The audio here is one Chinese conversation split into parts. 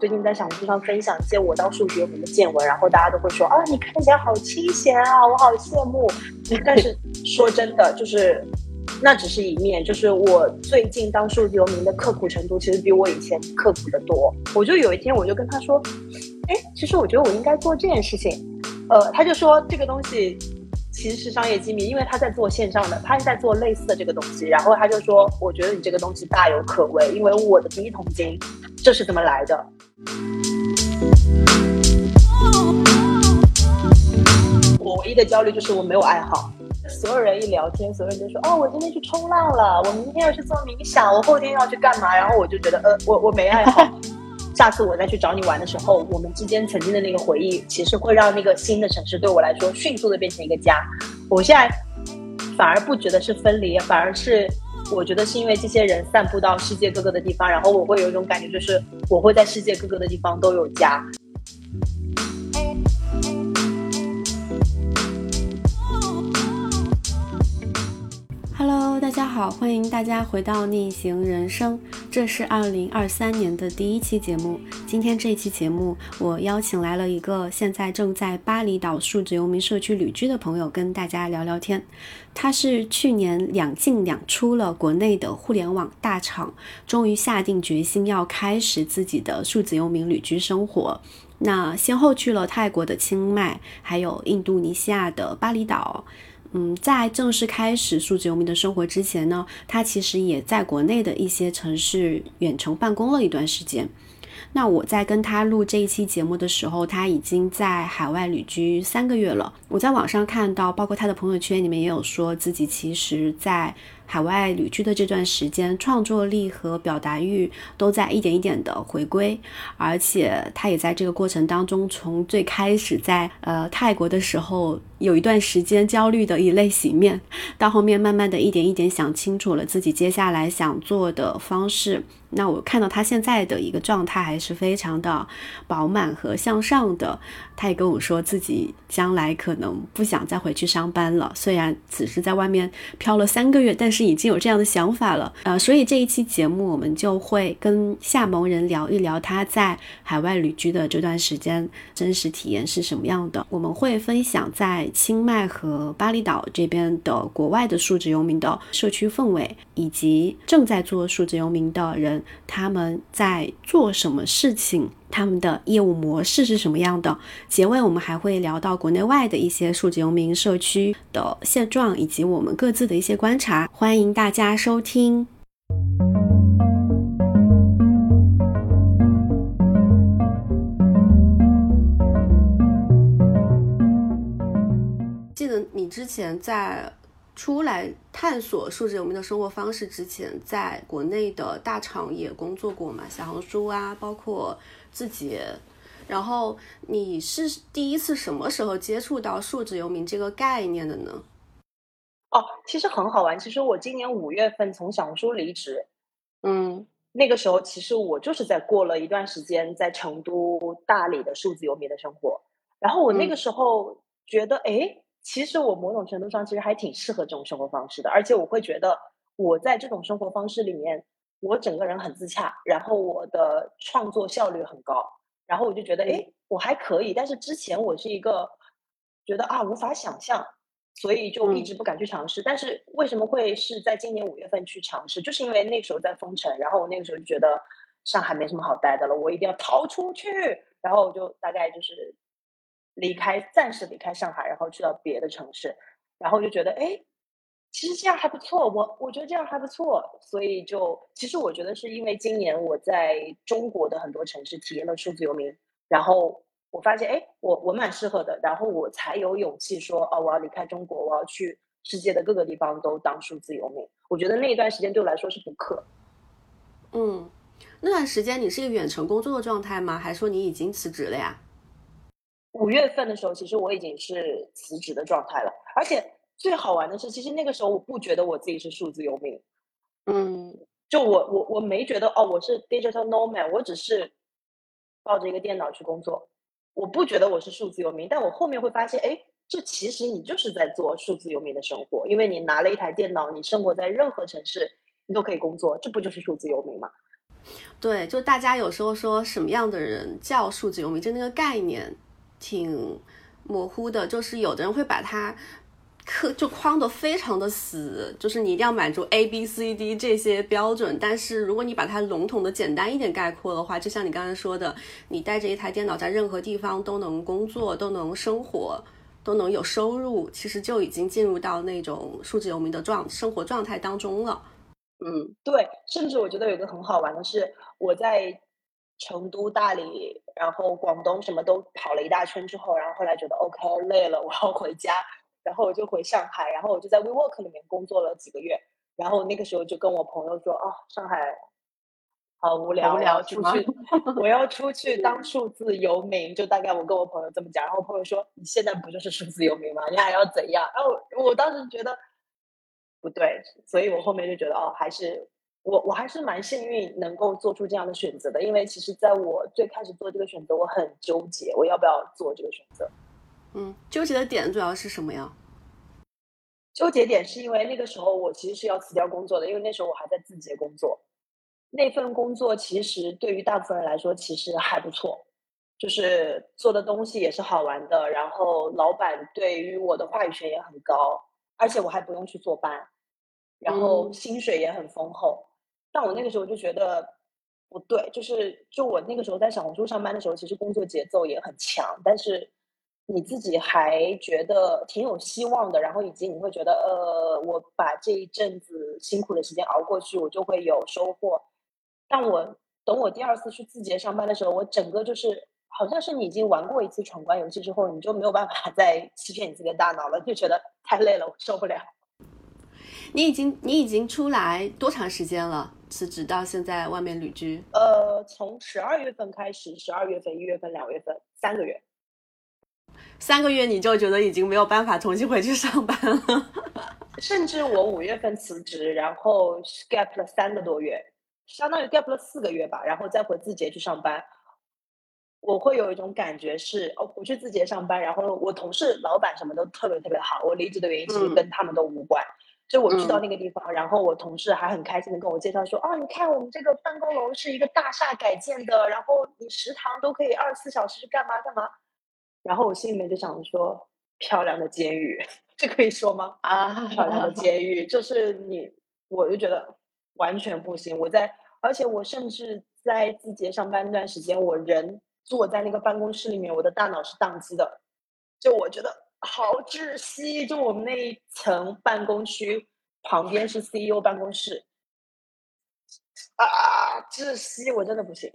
最近在小红书上分享一些我当数据游民的见闻，然后大家都会说啊，你看起来好清闲啊，我好羡慕。但是 说真的，就是那只是一面，就是我最近当数据游民的刻苦程度，其实比我以前刻苦的多。我就有一天，我就跟他说，哎，其实我觉得我应该做这件事情。呃，他就说这个东西。其实是商业机密，因为他在做线上的，他在做类似的这个东西。然后他就说：“我觉得你这个东西大有可为，因为我的第一桶金就是怎么来的。”我唯一的焦虑就是我没有爱好。所有人一聊天，所有人就说：“哦，我今天去冲浪了，我明天要去做冥想，我后天要去干嘛？”然后我就觉得，呃，我我没爱好。下次我再去找你玩的时候，我们之间曾经的那个回忆，其实会让那个新的城市对我来说迅速的变成一个家。我现在反而不觉得是分离，反而是我觉得是因为这些人散布到世界各个的地方，然后我会有一种感觉，就是我会在世界各个的地方都有家。Hello，大家好，欢迎大家回到逆行人生。这是二零二三年的第一期节目。今天这期节目，我邀请来了一个现在正在巴厘岛数字游民社区旅居的朋友，跟大家聊聊天。他是去年两进两出了国内的互联网大厂，终于下定决心要开始自己的数字游民旅居生活。那先后去了泰国的清迈，还有印度尼西亚的巴厘岛。嗯，在正式开始数字游民的生活之前呢，他其实也在国内的一些城市远程办公了一段时间。那我在跟他录这一期节目的时候，他已经在海外旅居三个月了。我在网上看到，包括他的朋友圈里面也有说自己其实，在。海外旅居的这段时间，创作力和表达欲都在一点一点的回归，而且他也在这个过程当中，从最开始在呃泰国的时候有一段时间焦虑的以泪洗面，到后面慢慢的一点一点想清楚了自己接下来想做的方式。那我看到他现在的一个状态还是非常的饱满和向上的。他也跟我说自己将来可能不想再回去上班了，虽然只是在外面漂了三个月，但是已经有这样的想法了。呃，所以这一期节目我们就会跟夏萌人聊一聊他在海外旅居的这段时间真实体验是什么样的。我们会分享在清迈和巴厘岛这边的国外的数字游民的社区氛围，以及正在做数字游民的人他们在做什么事情。他们的业务模式是什么样的？结尾我们还会聊到国内外的一些数字游民社区的现状，以及我们各自的一些观察。欢迎大家收听。记得你之前在出来探索数字游民的生活方式之前，在国内的大厂也工作过嘛？小红书啊，包括。自己，然后你是第一次什么时候接触到数字游民这个概念的呢？哦，其实很好玩。其实我今年五月份从小红书离职，嗯，那个时候其实我就是在过了一段时间在成都、大理的数字游民的生活。然后我那个时候觉得，哎，其实我某种程度上其实还挺适合这种生活方式的，而且我会觉得我在这种生活方式里面。我整个人很自洽，然后我的创作效率很高，然后我就觉得，哎，我还可以。但是之前我是一个觉得啊无法想象，所以就一直不敢去尝试。但是为什么会是在今年五月份去尝试？就是因为那时候在封城，然后我那个时候就觉得上海没什么好待的了，我一定要逃出去。然后我就大概就是离开，暂时离开上海，然后去到别的城市，然后就觉得，哎。其实这样还不错，我我觉得这样还不错，所以就其实我觉得是因为今年我在中国的很多城市体验了数字游民，然后我发现哎，我我蛮适合的，然后我才有勇气说哦，我要离开中国，我要去世界的各个地方都当数字游民。我觉得那一段时间对我来说是补课。嗯，那段时间你是一个远程工作的状态吗？还是说你已经辞职了呀？五月份的时候，其实我已经是辞职的状态了，而且。最好玩的是，其实那个时候我不觉得我自己是数字游民，嗯，就我我我没觉得哦，我是 digital nomad，我只是抱着一个电脑去工作，我不觉得我是数字游民。但我后面会发现，哎，这其实你就是在做数字游民的生活，因为你拿了一台电脑，你生活在任何城市，你都可以工作，这不就是数字游民吗？对，就大家有时候说什么样的人叫数字游民，就那个概念挺模糊的。就是有的人会把它刻就框的非常的死，就是你一定要满足 A B C D 这些标准。但是如果你把它笼统的简单一点概括的话，就像你刚才说的，你带着一台电脑在任何地方都能工作，都能生活，都能有收入，其实就已经进入到那种数字游民的状生活状态当中了。嗯，对，甚至我觉得有个很好玩的是，我在成都、大理，然后广东什么都跑了一大圈之后，然后后来觉得 OK 累了，我要回家，然后我就回上海，然后我就在 WeWork 里面工作了几个月，然后那个时候就跟我朋友说，哦，上海好无聊，无聊出去，我要出去 当数字游民，就大概我跟我朋友这么讲，然后我朋友说，你现在不就是数字游民吗？你还要怎样？然后我当时觉得。不对，所以我后面就觉得哦，还是我我还是蛮幸运能够做出这样的选择的，因为其实在我最开始做这个选择，我很纠结，我要不要做这个选择？嗯，纠结的点主要是什么呀？纠结点是因为那个时候我其实是要辞掉工作的，因为那时候我还在字节工作，那份工作其实对于大部分人来说其实还不错，就是做的东西也是好玩的，然后老板对于我的话语权也很高。而且我还不用去坐班，然后薪水也很丰厚。但我那个时候就觉得不对，就是就我那个时候在小红书上班的时候，其实工作节奏也很强，但是你自己还觉得挺有希望的。然后以及你会觉得，呃，我把这一阵子辛苦的时间熬过去，我就会有收获。但我等我第二次去字节上班的时候，我整个就是。好像是你已经玩过一次闯关游戏之后，你就没有办法 再欺骗你自己的大脑了，就觉得太累了，我受不了。你已经你已经出来多长时间了？辞职到现在外面旅居？呃，从十二月份开始，十二月份、一月份、两月份，三个月。三个月你就觉得已经没有办法重新回去上班了？甚至我五月份辞职，然后 gap 了三个多月，相当于 gap 了四个月吧，然后再回字节去上班。我会有一种感觉是，哦，我去字节上班，然后我同事、老板什么都特别特别好。我离职的原因其实跟他们都无关，就我去到那个地方，然后我同事还很开心的跟我介绍说，哦，你看我们这个办公楼是一个大厦改建的，然后你食堂都可以二十四小时干嘛干嘛。然后我心里面就想说，漂亮的监狱，这可以说吗？啊，漂亮的 监狱，就是你，我就觉得完全不行。我在，而且我甚至在字节上班那段时间，我人。坐在那个办公室里面，我的大脑是宕机的，就我觉得好窒息。就我们那一层办公区旁边是 CEO 办公室，啊，窒息，我真的不行。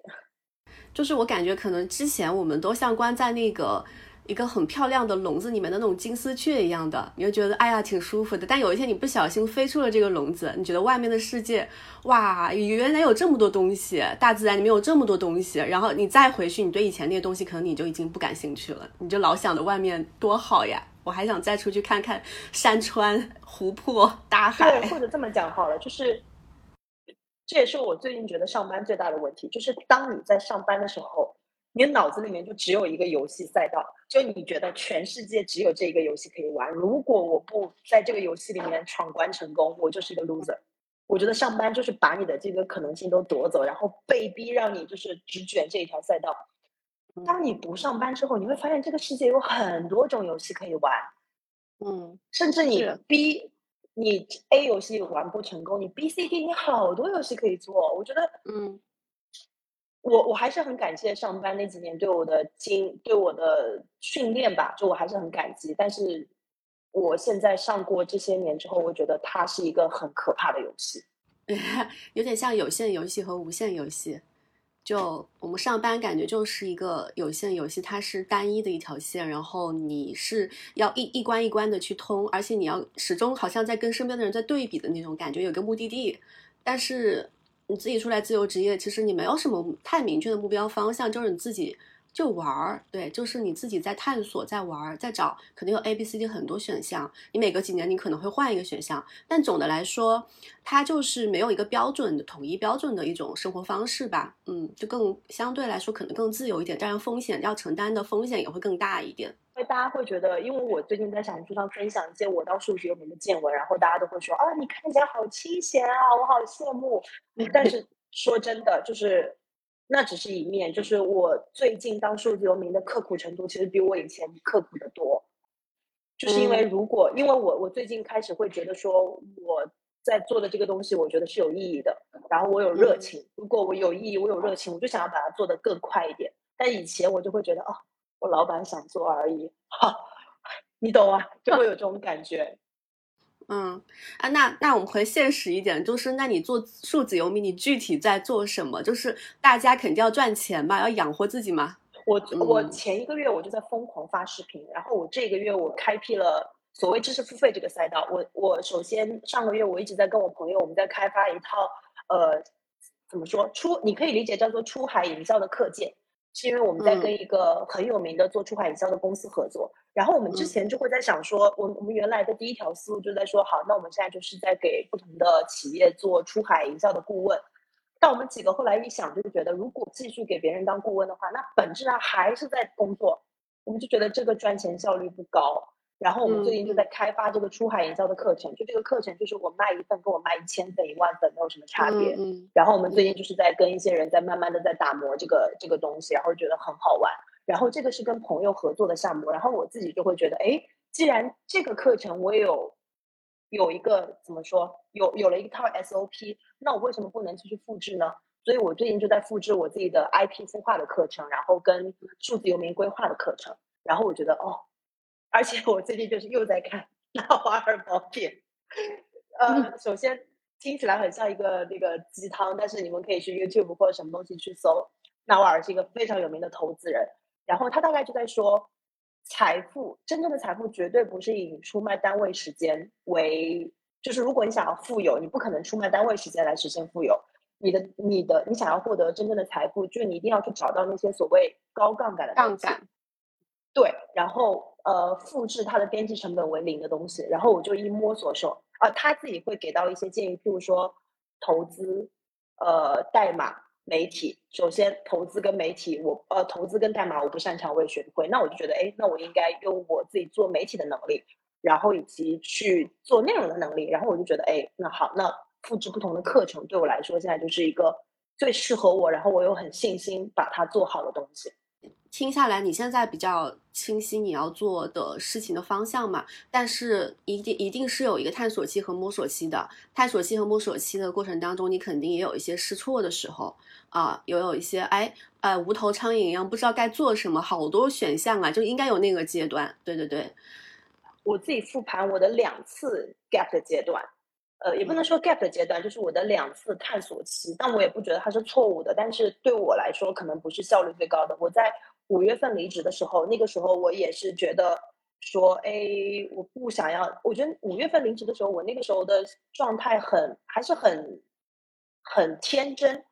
就是我感觉可能之前我们都像关在那个。一个很漂亮的笼子里面的那种金丝雀一样的，你就觉得哎呀挺舒服的。但有一天你不小心飞出了这个笼子，你觉得外面的世界，哇，原来有这么多东西，大自然里面有这么多东西。然后你再回去，你对以前那些东西可能你就已经不感兴趣了，你就老想着外面多好呀，我还想再出去看看山川、湖泊、大海。对，或者这么讲好了，就是这也是我最近觉得上班最大的问题，就是当你在上班的时候。你脑子里面就只有一个游戏赛道，就你觉得全世界只有这一个游戏可以玩。如果我不在这个游戏里面闯关成功，我就是一个 loser。我觉得上班就是把你的这个可能性都夺走，然后被逼让你就是只卷这一条赛道。当你不上班之后，你会发现这个世界有很多种游戏可以玩。嗯，甚至你 B 你 A 游戏玩不成功，你 B、C、D 你好多游戏可以做。我觉得，嗯。我我还是很感谢上班那几年对我的经对我的训练吧，就我还是很感激。但是我现在上过这些年之后，我觉得它是一个很可怕的游戏，有点像有线游戏和无线游戏。就我们上班感觉就是一个有线游戏，它是单一的一条线，然后你是要一一关一关的去通，而且你要始终好像在跟身边的人在对比的那种感觉，有个目的地，但是。你自己出来自由职业，其实你没有什么太明确的目标方向，就是你自己就玩儿，对，就是你自己在探索，在玩儿，在找，肯定有 A、B、C、D 很多选项。你每隔几年你可能会换一个选项，但总的来说，它就是没有一个标准的统一标准的一种生活方式吧。嗯，就更相对来说可能更自由一点，当然风险要承担的风险也会更大一点。因为大家会觉得，因为我最近在小红书上分享一些我到数学有名的见闻，然后大家都会说啊，你看起来好清闲啊，我好羡慕。但是说真的，就是那只是一面，就是我最近当数字游民的刻苦程度，其实比我以前刻苦的多。就是因为如果，因为我我最近开始会觉得说，我在做的这个东西，我觉得是有意义的，然后我有热情。如果我有意义，我有热情，我就想要把它做得更快一点。但以前我就会觉得，哦，我老板想做而已，哈，你懂啊？就会有这种感觉。嗯啊，那那我们回现实一点，就是那你做数字游民，你具体在做什么？就是大家肯定要赚钱嘛，要养活自己嘛。我我前一个月我就在疯狂发视频，然后我这个月我开辟了所谓知识付费这个赛道。我我首先上个月我一直在跟我朋友，我们在开发一套呃怎么说出你可以理解叫做出海营销的课件。是因为我们在跟一个很有名的做出海营销的公司合作，然后我们之前就会在想说，我我们原来的第一条思路就在说，好，那我们现在就是在给不同的企业做出海营销的顾问。但我们几个后来一想，就是觉得如果继续给别人当顾问的话，那本质上还是在工作，我们就觉得这个赚钱效率不高。然后我们最近就在开发这个出海营销的课程，就这个课程就是我卖一份跟我卖一千份、一万份没有什么差别。然后我们最近就是在跟一些人在慢慢的在打磨这个这个东西，然后觉得很好玩。然后这个是跟朋友合作的项目，然后我自己就会觉得，哎，既然这个课程我也有有一个怎么说，有有了一套 SOP，那我为什么不能继续复制呢？所以我最近就在复制我自己的 IP 孵化的课程，然后跟数字游民规划的课程，然后我觉得哦。而且我最近就是又在看《纳瓦尔宝典》，呃，首先听起来很像一个那个鸡汤，但是你们可以去 YouTube 或者什么东西去搜。纳瓦尔是一个非常有名的投资人，然后他大概就在说，财富真正的财富绝对不是以出卖单位时间为，就是如果你想要富有，你不可能出卖单位时间来实现富有。你的你的你想要获得真正的财富，就是你一定要去找到那些所谓高杠杆的杠杆。对，然后呃，复制它的边际成本为零的东西，然后我就一摸索说，啊，他自己会给到一些建议，譬如说投资，呃，代码媒体。首先，投资跟媒体，我呃，投资跟代码我不擅长，我也学不会。那我就觉得，哎，那我应该用我自己做媒体的能力，然后以及去做内容的能力。然后我就觉得，哎，那好，那复制不同的课程对我来说，现在就是一个最适合我，然后我又很信心把它做好的东西。听下来，你现在比较清晰你要做的事情的方向嘛？但是一定一定是有一个探索期和摸索期的。探索期和摸索期的过程当中，你肯定也有一些试错的时候啊，有有一些哎呃无头苍蝇一样不知道该做什么，好多选项啊，就应该有那个阶段。对对对，我自己复盘我的两次 gap 的阶段，呃，也不能说 gap 的阶段，就是我的两次探索期，但我也不觉得它是错误的。但是对我来说，可能不是效率最高的。我在五月份离职的时候，那个时候我也是觉得说，哎，我不想要。我觉得五月份离职的时候，我那个时候的状态很还是很很天真，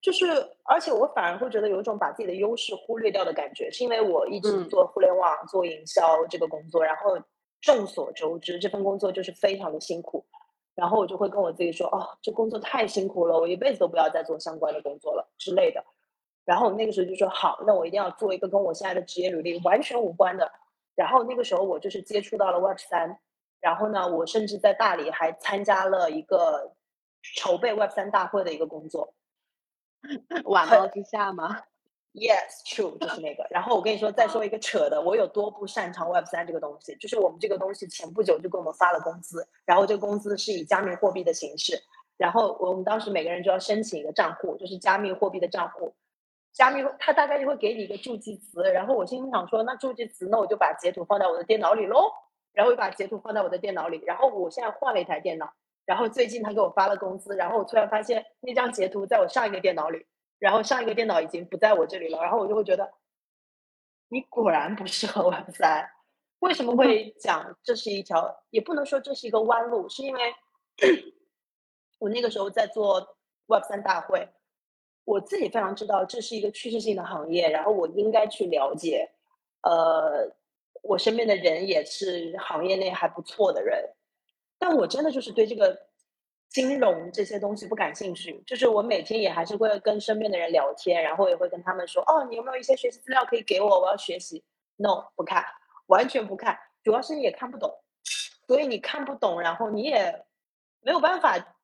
就是而且我反而会觉得有一种把自己的优势忽略掉的感觉，是因为我一直做互联网、做营销这个工作，然后众所周知，这份工作就是非常的辛苦，然后我就会跟我自己说，哦，这工作太辛苦了，我一辈子都不要再做相关的工作了之类的。然后我那个时候就说好，那我一定要做一个跟我现在的职业履历完全无关的。然后那个时候我就是接触到了 Web 三，然后呢，我甚至在大理还参加了一个筹备 Web 三大会的一个工作。晚高之下吗？Yes, true，就是那个。然后我跟你说，再说一个扯的，我有多不擅长 Web 三这个东西，就是我们这个东西前不久就给我们发了工资，然后这个工资是以加密货币的形式，然后我们当时每个人就要申请一个账户，就是加密货币的账户。加密，他大概就会给你一个助记词，然后我心里想说，那助记词，那我就把截图放在我的电脑里喽。然后我把截图放在我的电脑里，然后我现在换了一台电脑，然后最近他给我发了工资，然后我突然发现那张截图在我上一个电脑里，然后上一个电脑已经不在我这里了，然后我就会觉得，你果然不适合 Web 三。为什么 会讲这是一条，也不能说这是一个弯路，是因为我那个时候在做 Web 三大会。我自己非常知道这是一个趋势性的行业，然后我应该去了解。呃，我身边的人也是行业内还不错的人，但我真的就是对这个金融这些东西不感兴趣。就是我每天也还是会跟身边的人聊天，然后也会跟他们说：“哦，你有没有一些学习资料可以给我？我要学习。”No，不看，完全不看。主要是你也看不懂，所以你看不懂，然后你也没有办法。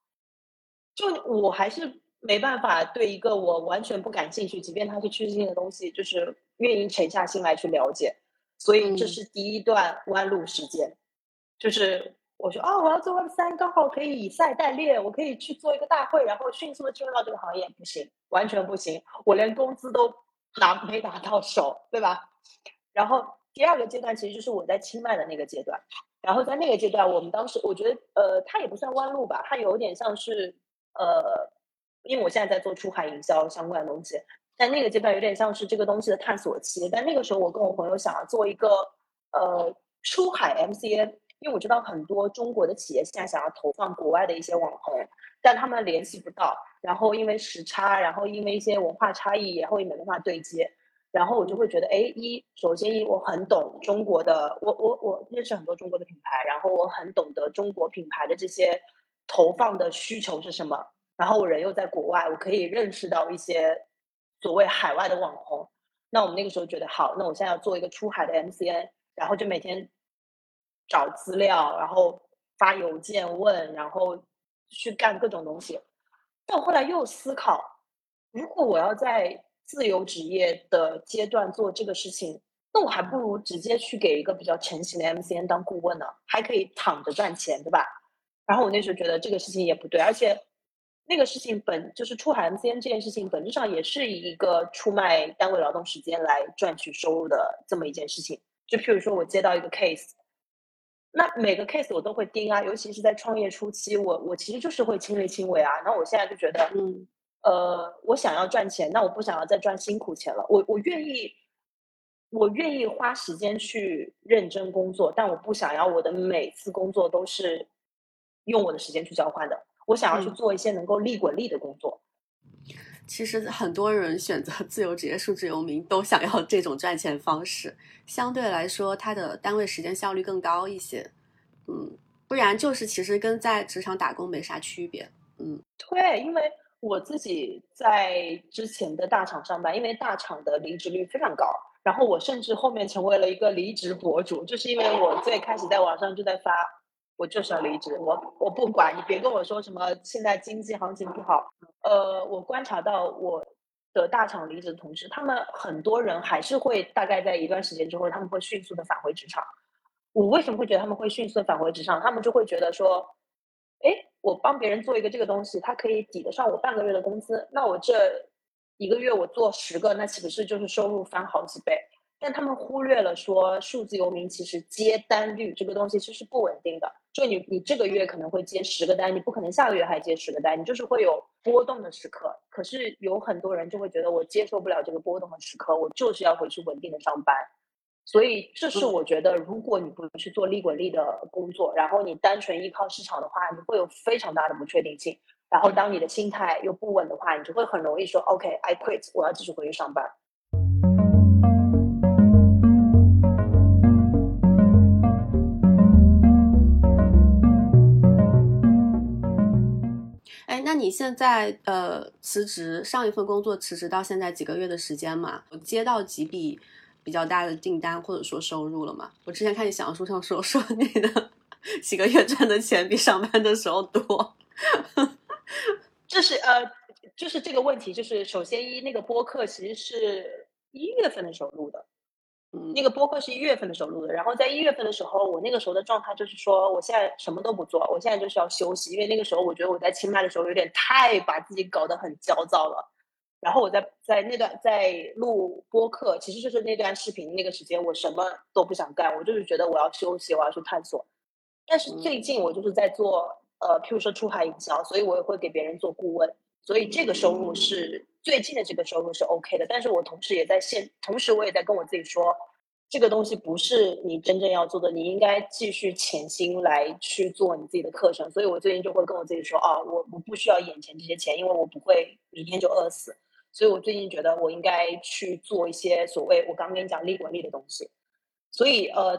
就我还是。没办法对一个我完全不感兴趣，即便它是趋势性的东西，就是愿意沉下心来去了解。所以这是第一段弯路时间，就是我说哦，我要做 Web 三，刚好可以以赛代练，我可以去做一个大会，然后迅速的进入到这个行业，不行，完全不行，我连工资都拿没拿到手，对吧？然后第二个阶段其实就是我在清迈的那个阶段，然后在那个阶段，我们当时我觉得呃，它也不算弯路吧，它有点像是呃。因为我现在在做出海营销相关的东西，但那个阶段有点像是这个东西的探索期。但那个时候，我跟我朋友想要做一个呃出海 MCN，因为我知道很多中国的企业现在想要投放国外的一些网红，但他们联系不到，然后因为时差，然后因为一些文化差异，然后也没办法对接。然后我就会觉得，哎，一首先一我很懂中国的，我我我认识很多中国的品牌，然后我很懂得中国品牌的这些投放的需求是什么。然后我人又在国外，我可以认识到一些所谓海外的网红。那我们那个时候觉得好，那我现在要做一个出海的 MCN，然后就每天找资料，然后发邮件问，然后去干各种东西。但我后来又思考，如果我要在自由职业的阶段做这个事情，那我还不如直接去给一个比较成型的 MCN 当顾问呢，还可以躺着赚钱，对吧？然后我那时候觉得这个事情也不对，而且。那个事情本就是出海 MCN 这件事情，本质上也是一个出卖单位劳动时间来赚取收入的这么一件事情。就譬如说，我接到一个 case，那每个 case 我都会盯啊，尤其是在创业初期，我我其实就是会亲力亲为啊。然后我现在就觉得，嗯，呃，我想要赚钱，那我不想要再赚辛苦钱了。我我愿意，我愿意花时间去认真工作，但我不想要我的每次工作都是用我的时间去交换的。我想要去做一些能够利滚利的工作。其实很多人选择自由职业、数字游民，都想要这种赚钱方式。相对来说，他的单位时间效率更高一些。嗯，不然就是其实跟在职场打工没啥区别。嗯，对，因为我自己在之前的大厂上班，因为大厂的离职率非常高，然后我甚至后面成为了一个离职博主，就是因为我最开始在网上就在发。我就是要离职，我我不管你，别跟我说什么现在经济行情不好。呃，我观察到我的大厂离职的同事，他们很多人还是会大概在一段时间之后，他们会迅速的返回职场。我为什么会觉得他们会迅速的返回职场？他们就会觉得说，哎，我帮别人做一个这个东西，它可以抵得上我半个月的工资，那我这一个月我做十个，那岂不是就是收入翻好几倍？但他们忽略了说，数字游民其实接单率这个东西其实是不稳定的。就你，你这个月可能会接十个单，你不可能下个月还接十个单，你就是会有波动的时刻。可是有很多人就会觉得，我接受不了这个波动的时刻，我就是要回去稳定的上班。所以这是我觉得，如果你不去做利滚利的工作，然后你单纯依靠市场的话，你会有非常大的不确定性。然后当你的心态又不稳的话，你就会很容易说，OK，I quit，我要继续回去上班。那你现在呃辞职上一份工作辞职到现在几个月的时间嘛？接到几笔比较大的订单或者说收入了吗？我之前看你小红书上说 说你的 几个月赚的钱比上班的时候多，这是呃就是这个问题，就是首先一那个播客其实是一月份的时候录的。那个播客是一月份的时候录的，然后在一月份的时候，我那个时候的状态就是说，我现在什么都不做，我现在就是要休息，因为那个时候我觉得我在清迈的时候有点太把自己搞得很焦躁了。然后我在在那段在录播客，其实就是那段视频那个时间，我什么都不想干，我就是觉得我要休息，我要去探索。但是最近我就是在做呃，譬如说出海营销，所以我也会给别人做顾问，所以这个收入是。最近的这个收入是 OK 的，但是我同时也在现，同时我也在跟我自己说，这个东西不是你真正要做的，你应该继续潜心来去做你自己的课程。所以我最近就会跟我自己说，哦，我我不需要眼前这些钱，因为我不会明天就饿死。所以我最近觉得我应该去做一些所谓我刚跟你讲利滚利的东西。所以呃，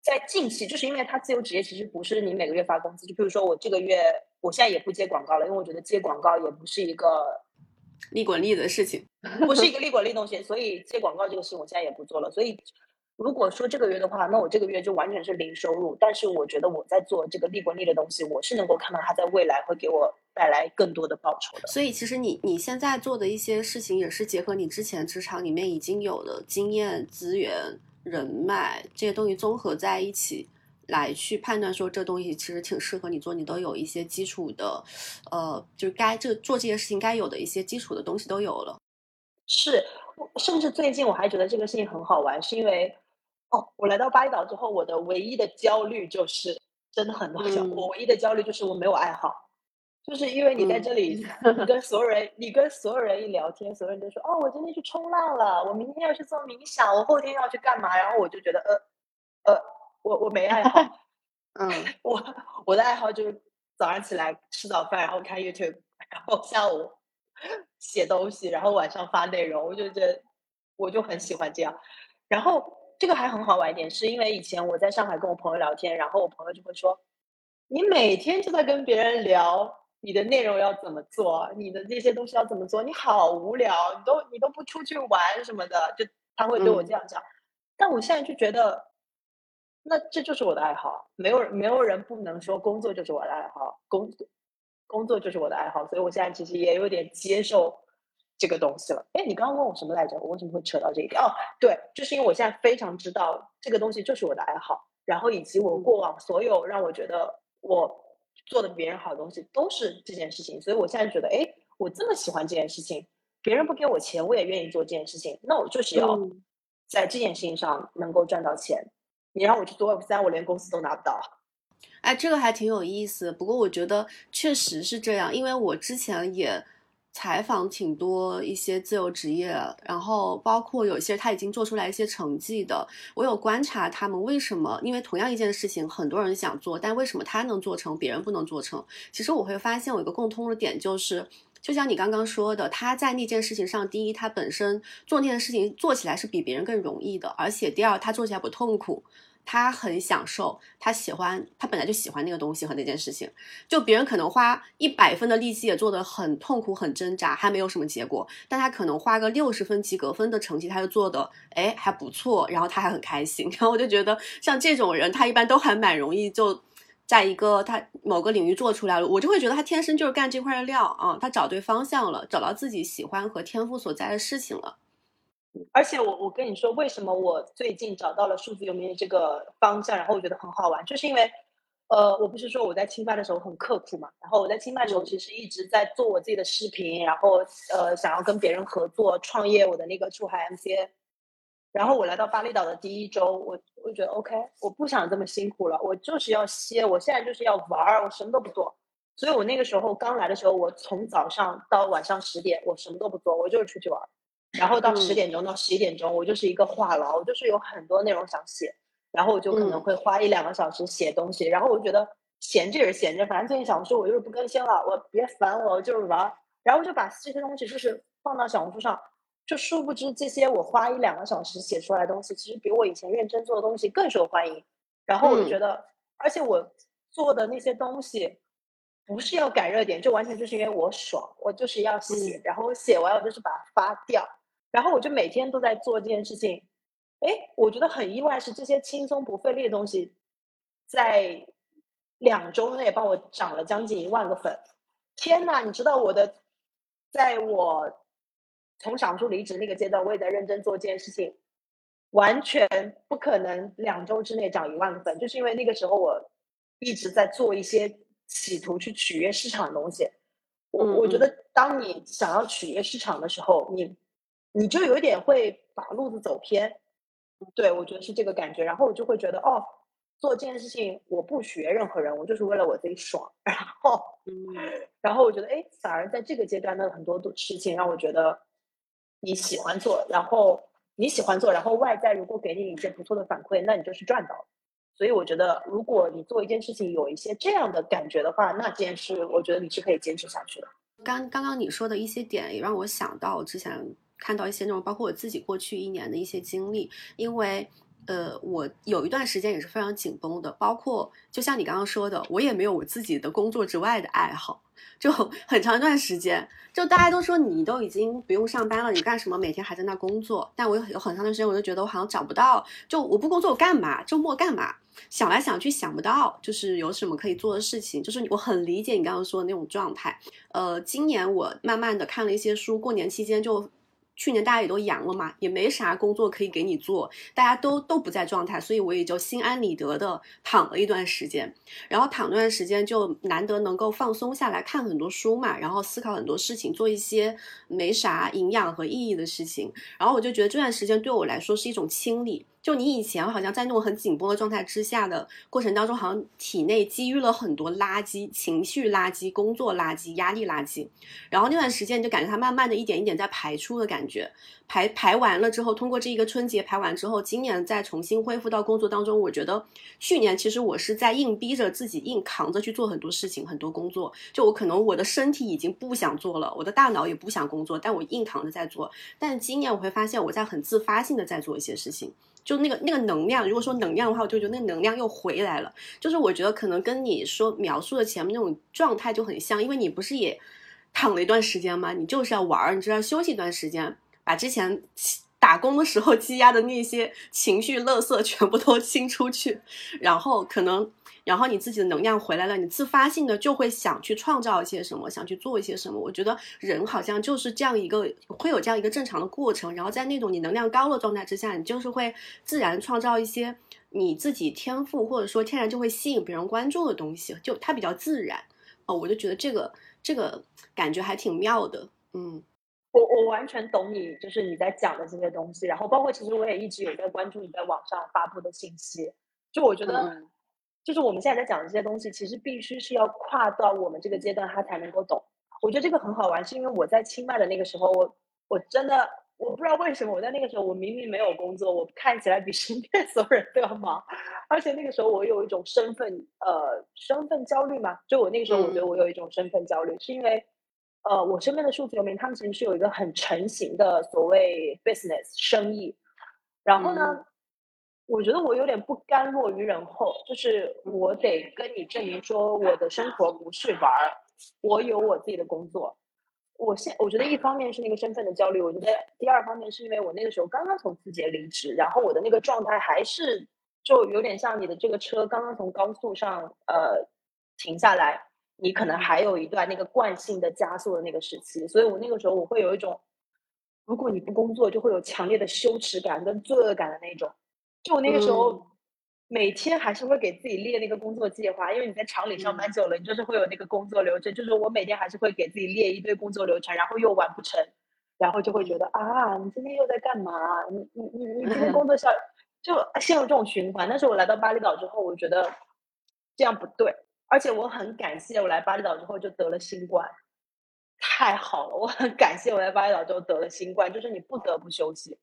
在近期，就是因为它自由职业其实不是你每个月发工资，就比如说我这个月，我现在也不接广告了，因为我觉得接广告也不是一个。利滚利的事情 不是一个 利滚利东西，所以接广告这个事我现在也不做了。所以如果说这个月的话，那我这个月就完全是零收入。但是我觉得我在做这个利滚利的东西，我是能够看到它在未来会给我带来更多的报酬的。所以其实你你现在做的一些事情，也是结合你之前职场里面已经有的经验、资源、人脉这些东西综合在一起。来去判断说这东西其实挺适合你做，你都有一些基础的，呃，就是该这做这些事情该有的一些基础的东西都有了。是，甚至最近我还觉得这个事情很好玩，是因为哦，我来到巴厘岛之后，我的唯一的焦虑就是真的很多焦我唯一的焦虑就是我没有爱好，就是因为你在这里，你跟所有人，你跟所有人一聊天，所有人都说哦，我今天去冲浪了，我明天要去做冥想，我后天要去干嘛？然后我就觉得呃呃。我我没爱好，嗯，我我的爱好就是早上起来吃早饭，然后看 YouTube，然后下午写东西，然后晚上发内容。我就觉得我就很喜欢这样。然后这个还很好玩一点，是因为以前我在上海跟我朋友聊天，然后我朋友就会说：“你每天就在跟别人聊你的内容要怎么做，你的这些东西要怎么做，你好无聊，你都你都不出去玩什么的。”就他会对我这样讲。但我现在就觉得。那这就是我的爱好，没有没有人不能说工作就是我的爱好，工工作就是我的爱好，所以我现在其实也有点接受这个东西了。哎，你刚刚问我什么来着？我为什么会扯到这一点？哦，对，就是因为我现在非常知道这个东西就是我的爱好，然后以及我过往所有让我觉得我做的别人好的东西都是这件事情，所以我现在觉得，哎，我这么喜欢这件事情，别人不给我钱，我也愿意做这件事情，那我就是要在这件事情上能够赚到钱。你让我去做 Web 三，我连公司都拿不到。哎，这个还挺有意思。不过我觉得确实是这样，因为我之前也采访挺多一些自由职业，然后包括有些他已经做出来一些成绩的，我有观察他们为什么，因为同样一件事情，很多人想做，但为什么他能做成，别人不能做成？其实我会发现有一个共通的点，就是就像你刚刚说的，他在那件事情上，第一，他本身做那件事情做起来是比别人更容易的，而且第二，他做起来不痛苦。他很享受，他喜欢，他本来就喜欢那个东西和那件事情。就别人可能花一百分的力气也做得很痛苦、很挣扎，还没有什么结果。但他可能花个六十分及格分的成绩，他就做的哎还不错，然后他还很开心。然后我就觉得像这种人，他一般都还蛮容易就在一个他某个领域做出来了。我就会觉得他天生就是干这块的料啊，他找对方向了，找到自己喜欢和天赋所在的事情了。而且我我跟你说，为什么我最近找到了数字游民这个方向，然后我觉得很好玩，就是因为，呃，我不是说我在清迈的时候很刻苦嘛，然后我在清迈的时候其实一直在做我自己的视频，然后呃想要跟别人合作创业我的那个出海 MCA，然后我来到巴厘岛的第一周，我我觉得 OK，我不想这么辛苦了，我就是要歇，我现在就是要玩儿，我什么都不做，所以我那个时候刚来的时候，我从早上到晚上十点，我什么都不做，我就是出去玩。然后到十点钟到十一点钟，我就是一个话痨，我就是有很多内容想写，然后我就可能会花一两个小时写东西。然后我觉得闲着也是闲着，反正最近小红书我就是不更新了，我别烦我，就是玩。然后我就把这些东西就是放到小红书上，就殊不知这些我花一两个小时写出来的东西，其实比我以前认真做的东西更受欢迎。然后我就觉得，而且我做的那些东西不是要赶热点，就完全就是因为我爽，我就是要写，然后写完我就是把它发掉。然后我就每天都在做这件事情，哎，我觉得很意外，是这些轻松不费力的东西，在两周内帮我涨了将近一万个粉。天呐，你知道我的，在我从小红书离职那个阶段，我也在认真做这件事情，完全不可能两周之内涨一万个粉，就是因为那个时候我一直在做一些企图去取悦市场的东西。我我觉得，当你想要取悦市场的时候，你。你就有点会把路子走偏，对我觉得是这个感觉，然后我就会觉得哦，做这件事情我不学任何人，我就是为了我自己爽，然后，然后我觉得哎，反而在这个阶段的很多事情让我觉得你喜欢做，然后你喜欢做，然后外在如果给你一些不错的反馈，那你就是赚到了。所以我觉得，如果你做一件事情有一些这样的感觉的话，那这件事我觉得你是可以坚持下去的。刚刚刚你说的一些点也让我想到之前。看到一些内容，包括我自己过去一年的一些经历，因为呃，我有一段时间也是非常紧绷的，包括就像你刚刚说的，我也没有我自己的工作之外的爱好。就很长一段时间，就大家都说你都已经不用上班了，你干什么？每天还在那工作。但我有有很长的时间，我就觉得我好像找不到，就我不工作我干嘛？周末干嘛？想来想去想不到，就是有什么可以做的事情。就是我很理解你刚刚说的那种状态。呃，今年我慢慢的看了一些书，过年期间就。去年大家也都阳了嘛，也没啥工作可以给你做，大家都都不在状态，所以我也就心安理得的躺了一段时间。然后躺段时间就难得能够放松下来，看很多书嘛，然后思考很多事情，做一些没啥营养和意义的事情。然后我就觉得这段时间对我来说是一种清理。就你以前好像在那种很紧绷的状态之下的过程当中，好像体内积郁了很多垃圾、情绪垃圾、工作垃圾、压力垃圾，然后那段时间就感觉它慢慢的一点一点在排出的感觉。排排完了之后，通过这一个春节排完之后，今年再重新恢复到工作当中。我觉得去年其实我是在硬逼着自己，硬扛着去做很多事情、很多工作。就我可能我的身体已经不想做了，我的大脑也不想工作，但我硬扛着在做。但今年我会发现我在很自发性的在做一些事情。就那个那个能量，如果说能量的话，我就觉得那个能量又回来了。就是我觉得可能跟你说描述的前面那种状态就很像，因为你不是也躺了一段时间吗？你就是要玩儿，你知道休息一段时间，把之前打工的时候 积压的那些情绪垃圾全部都清出去，然后可能。然后你自己的能量回来了，你自发性的就会想去创造一些什么，想去做一些什么。我觉得人好像就是这样一个会有这样一个正常的过程。然后在那种你能量高的状态之下，你就是会自然创造一些你自己天赋或者说天然就会吸引别人关注的东西，就它比较自然。哦，我就觉得这个这个感觉还挺妙的。嗯，我我完全懂你，就是你在讲的这些东西。然后包括其实我也一直有在关注你在网上发布的信息。就我觉得。就是我们现在在讲的这些东西，其实必须是要跨到我们这个阶段，他才能够懂。我觉得这个很好玩，是因为我在清迈的那个时候，我我真的我不知道为什么，我在那个时候我明明没有工作，我看起来比身边 所有人都要忙，而且那个时候我有一种身份呃身份焦虑嘛。就我那个时候，我觉得我有一种身份焦虑，是因为呃我身边的数字游民，他们其实是有一个很成型的所谓 business 生意，然后呢。我觉得我有点不甘落于人后，就是我得跟你证明说我的生活不是玩儿，我有我自己的工作。我现我觉得一方面是那个身份的焦虑，我觉得第二方面是因为我那个时候刚刚从字节离职，然后我的那个状态还是就有点像你的这个车刚刚从高速上呃停下来，你可能还有一段那个惯性的加速的那个时期，所以我那个时候我会有一种，如果你不工作，就会有强烈的羞耻感跟罪恶感的那种。就我那个时候，每天还是会给自己列那个工作计划，因为你在厂里上班久了，你就是会有那个工作流程。就是我每天还是会给自己列一堆工作流程，然后又完不成，然后就会觉得啊，你今天又在干嘛？你你你你今天工作效 就陷入这种循环。但是我来到巴厘岛之后，我觉得这样不对，而且我很感谢我来巴厘岛之后就得了新冠，太好了，我很感谢我来巴厘岛之后得了新冠，就是你不得不休息，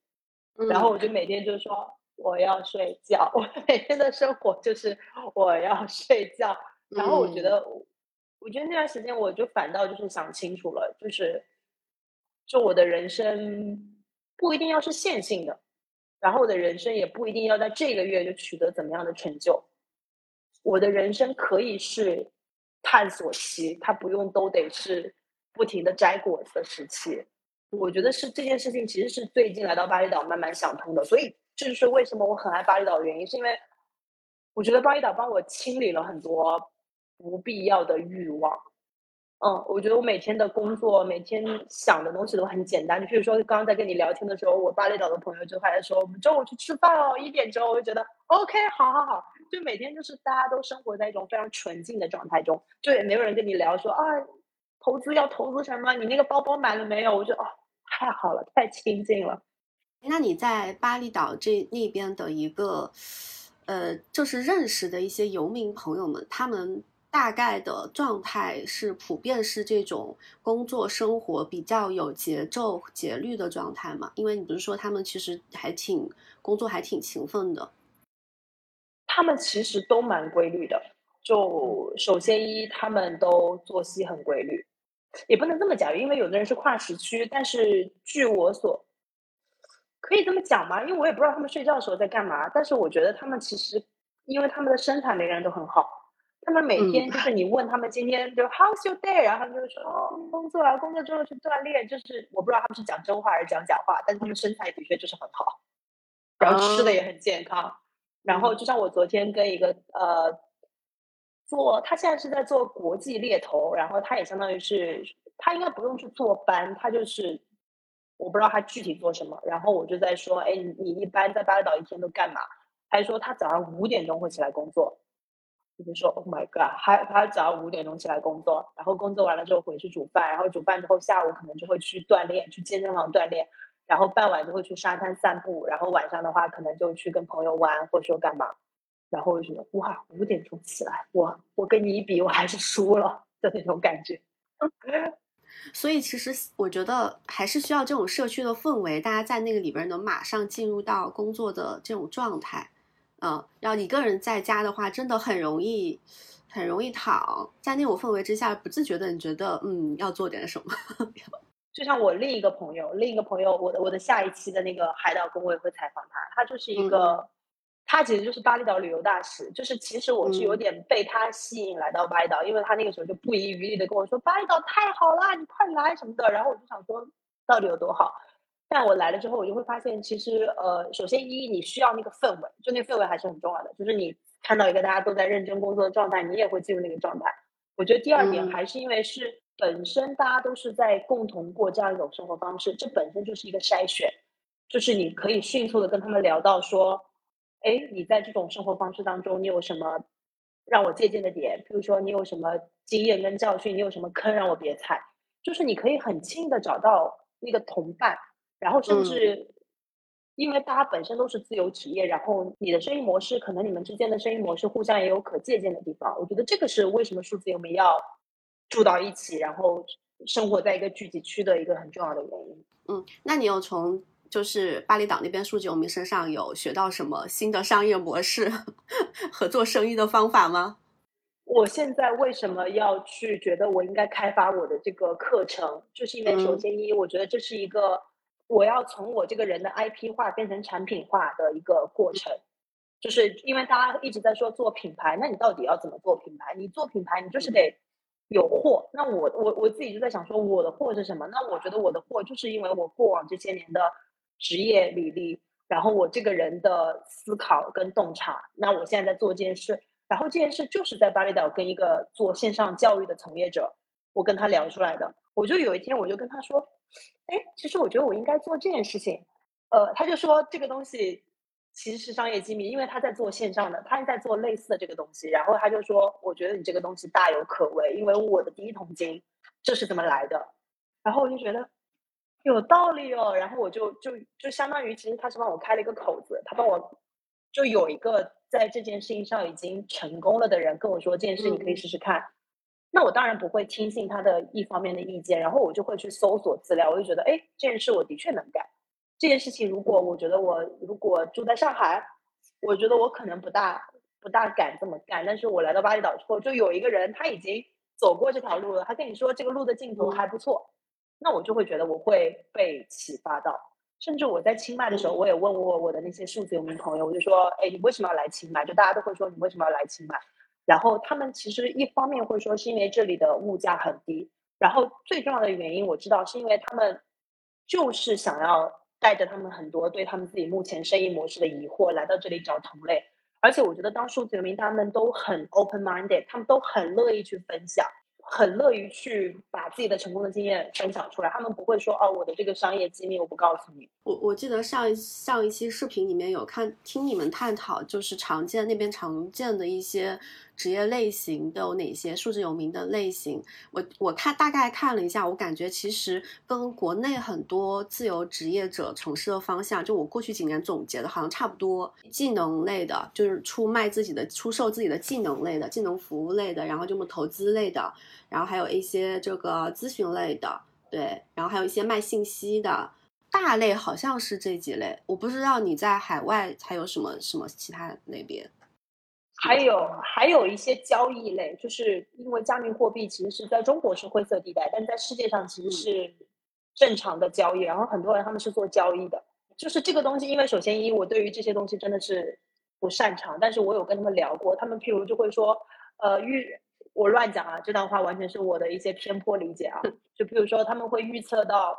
然后我就每天就说。我要睡觉，我 每天的生活就是我要 睡觉。然后我觉得，我觉得那段时间我就反倒就是想清楚了，就是，就我的人生不一定要是线性的，然后我的人生也不一定要在这个月就取得怎么样的成就。我的人生可以是探索期，它不用都得是不停的摘果子的时期。我觉得是这件事情其实是最近来到巴厘岛慢慢想通的，所以。这就是为什么我很爱巴厘岛的原因，是因为我觉得巴厘岛帮我清理了很多不必要的欲望。嗯，我觉得我每天的工作，每天想的东西都很简单。就比如说刚刚在跟你聊天的时候，我巴厘岛的朋友就还在说我们中午去吃饭哦，一点钟我就觉得 OK，好好好。就每天就是大家都生活在一种非常纯净的状态中，就也没有人跟你聊说啊，投资要投资什么？你那个包包买了没有？我觉得哦，太好了，太清静了。那你在巴厘岛这那边的一个，呃，就是认识的一些游民朋友们，他们大概的状态是普遍是这种工作生活比较有节奏、节律的状态嘛？因为你不是说他们其实还挺工作还挺勤奋的，他们其实都蛮规律的。就首先一，他们都作息很规律，也不能这么讲，因为有的人是跨时区，但是据我所。可以这么讲吗？因为我也不知道他们睡觉的时候在干嘛，但是我觉得他们其实，因为他们的身材每个人都很好，他们每天就是你问他们今天就 How's your day，然后他们就说哦工作啊，工作之后去锻炼，就是我不知道他们是讲真话还是讲假话，但是他们身材的确就是很好，然后吃的也很健康，然后就像我昨天跟一个呃。做他现在是在做国际猎头，然后他也相当于是他应该不用去坐班，他就是我不知道他具体做什么。然后我就在说，哎，你你一般在巴厘岛一天都干嘛？他说他早上五点钟会起来工作。我就说，Oh my god，他他早上五点钟起来工作，然后工作完了之后回去煮饭，然后煮饭之后下午可能就会去锻炼，去健身房锻炼，然后傍晚就会去沙滩散步，然后晚上的话可能就去跟朋友玩，或者说干嘛。然后我就觉得哇，五点钟起来，我我跟你一比，我还是输了的那种感觉。所以其实我觉得还是需要这种社区的氛围，大家在那个里边能马上进入到工作的这种状态。嗯，然后一个人在家的话，真的很容易很容易躺在那种氛围之下，不自觉的你觉得嗯要做点什么。就像我另一个朋友，另一个朋友，我的我的下一期的那个海岛工，我也会采访他，他就是一个。他其实就是巴厘岛旅游大使，就是其实我是有点被他吸引来到巴厘岛，因为他那个时候就不遗余力的跟我说巴厘岛太好啦，你快来什么的。然后我就想说到底有多好，但我来了之后，我就会发现其实呃，首先一你需要那个氛围，就那氛围还是很重要的，就是你看到一个大家都在认真工作的状态，你也会进入那个状态。我觉得第二点还是因为是本身大家都是在共同过这样一种生活方式，这本身就是一个筛选，就是你可以迅速的跟他们聊到说。哎，你在这种生活方式当中，你有什么让我借鉴的点？比如说，你有什么经验跟教训？你有什么坑让我别踩？就是你可以很轻易的找到那个同伴，然后甚至因为大家本身都是自由职业，然后你的生意模式，可能你们之间的生意模式互相也有可借鉴的地方。我觉得这个是为什么数字游民要住到一起，然后生活在一个聚集区的一个很重要的原因。嗯，那你有从？就是巴厘岛那边数据我们身上有学到什么新的商业模式和做生意的方法吗？我现在为什么要去觉得我应该开发我的这个课程？就是因为首先一，我觉得这是一个我要从我这个人的 IP 化变成产品化的一个过程。就是因为大家一直在说做品牌，那你到底要怎么做品牌？你做品牌，你就是得有货。那我我我自己就在想说，我的货是什么？那我觉得我的货就是因为我过往这些年的。职业履历，然后我这个人的思考跟洞察，那我现在在做这件事，然后这件事就是在巴厘岛跟一个做线上教育的从业者，我跟他聊出来的。我就有一天我就跟他说，哎，其实我觉得我应该做这件事情。呃，他就说这个东西其实是商业机密，因为他在做线上的，他在做类似的这个东西。然后他就说，我觉得你这个东西大有可为，因为我的第一桶金就是这么来的。然后我就觉得。有道理哦，然后我就就就相当于，其实他是帮我开了一个口子，他帮我就有一个在这件事情上已经成功了的人跟我说这件事你可以试试看，那我当然不会听信他的一方面的意见，然后我就会去搜索资料，我就觉得哎这件事我的确能干，这件事情如果我觉得我如果住在上海，我觉得我可能不大不大敢这么干，但是我来到巴厘岛之后，就有一个人他已经走过这条路了，他跟你说这个路的尽头还不错。那我就会觉得我会被启发到，甚至我在清迈的时候，我也问过我的那些数字游民朋友，我就说：“哎，你为什么要来清迈？”就大家都会说：“你为什么要来清迈？”然后他们其实一方面会说是因为这里的物价很低，然后最重要的原因我知道是因为他们就是想要带着他们很多对他们自己目前生意模式的疑惑来到这里找同类，而且我觉得当数字游民他们都很 open minded，他们都很乐意去分享。很乐于去把自己的成功的经验分享出来，他们不会说哦，我的这个商业机密我不告诉你。我我记得上一上一期视频里面有看听你们探讨，就是常见那边常见的一些。职业类型都有哪些？数字游民的类型，我我看大概看了一下，我感觉其实跟国内很多自由职业者从事的方向，就我过去几年总结的，好像差不多。技能类的，就是出卖自己的、出售自己的技能类的、技能服务类的，然后这么投资类的，然后还有一些这个咨询类的，对，然后还有一些卖信息的，大类好像是这几类。我不知道你在海外还有什么什么其他那边。还有还有一些交易类，就是因为加密货币其实是在中国是灰色地带，但在世界上其实是正常的交易。然后很多人他们是做交易的，就是这个东西，因为首先一我对于这些东西真的是不擅长，但是我有跟他们聊过，他们譬如就会说，呃预我乱讲啊，这段话完全是我的一些偏颇理解啊，就比如说他们会预测到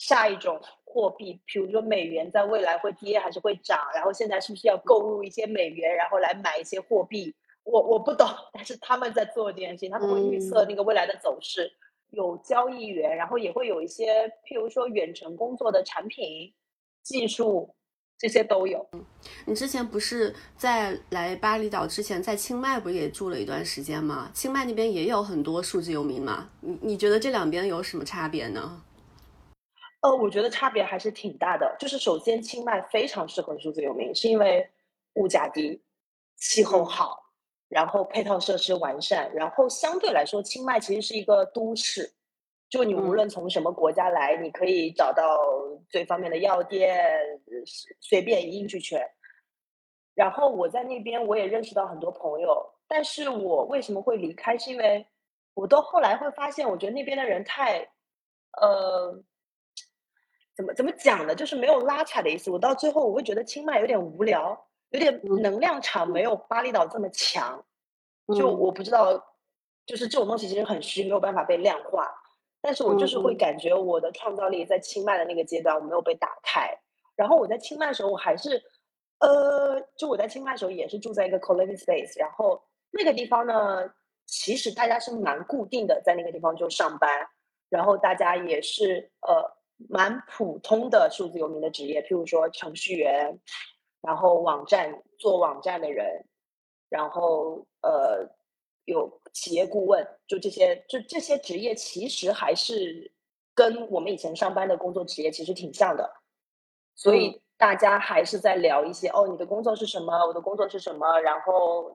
下一种货币，比如说美元在未来会跌还是会涨，然后现在是不是要购入一些美元，然后来买一些货币。我我不懂，但是他们在做这件事情，他们会预测那个未来的走势，有交易员，然后也会有一些，譬如说远程工作的产品、技术，这些都有。你之前不是在来巴厘岛之前，在清迈不也住了一段时间吗？清迈那边也有很多数字游民嘛，你你觉得这两边有什么差别呢？呃，我觉得差别还是挺大的。就是首先，清迈非常适合数字游民，是因为物价低，气候好。然后配套设施完善，然后相对来说，清迈其实是一个都市，就你无论从什么国家来，你可以找到最方便的药店，随便一应俱全。然后我在那边我也认识到很多朋友，但是我为什么会离开？是因为我到后来会发现，我觉得那边的人太，呃，怎么怎么讲呢？就是没有拉踩的意思。我到最后我会觉得清迈有点无聊。有点能量场没有巴厘岛这么强，就我不知道，就是这种东西其实很虚，没有办法被量化。但是我就是会感觉我的创造力在清迈的那个阶段我没有被打开。然后我在清迈的时候，我还是，呃，就我在清迈的时候也是住在一个 co-living space，然后那个地方呢，其实大家是蛮固定的，在那个地方就上班，然后大家也是呃蛮普通的数字游民的职业，譬如说程序员。然后网站做网站的人，然后呃有企业顾问，就这些，就这些职业其实还是跟我们以前上班的工作职业其实挺像的，所以大家还是在聊一些哦，你的工作是什么？我的工作是什么？然后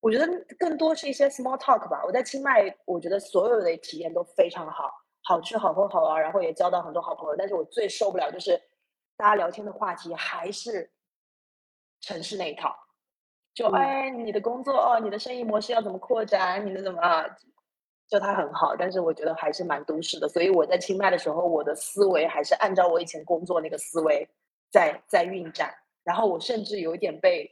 我觉得更多是一些 small talk 吧。我在清迈，我觉得所有的体验都非常好，好吃好喝好玩，然后也交到很多好朋友。但是我最受不了就是大家聊天的话题还是。城市那一套，就哎，你的工作哦，你的生意模式要怎么扩展？你的怎么啊？就它很好，但是我觉得还是蛮都市的。所以我在清迈的时候，我的思维还是按照我以前工作那个思维在在运转。然后我甚至有一点被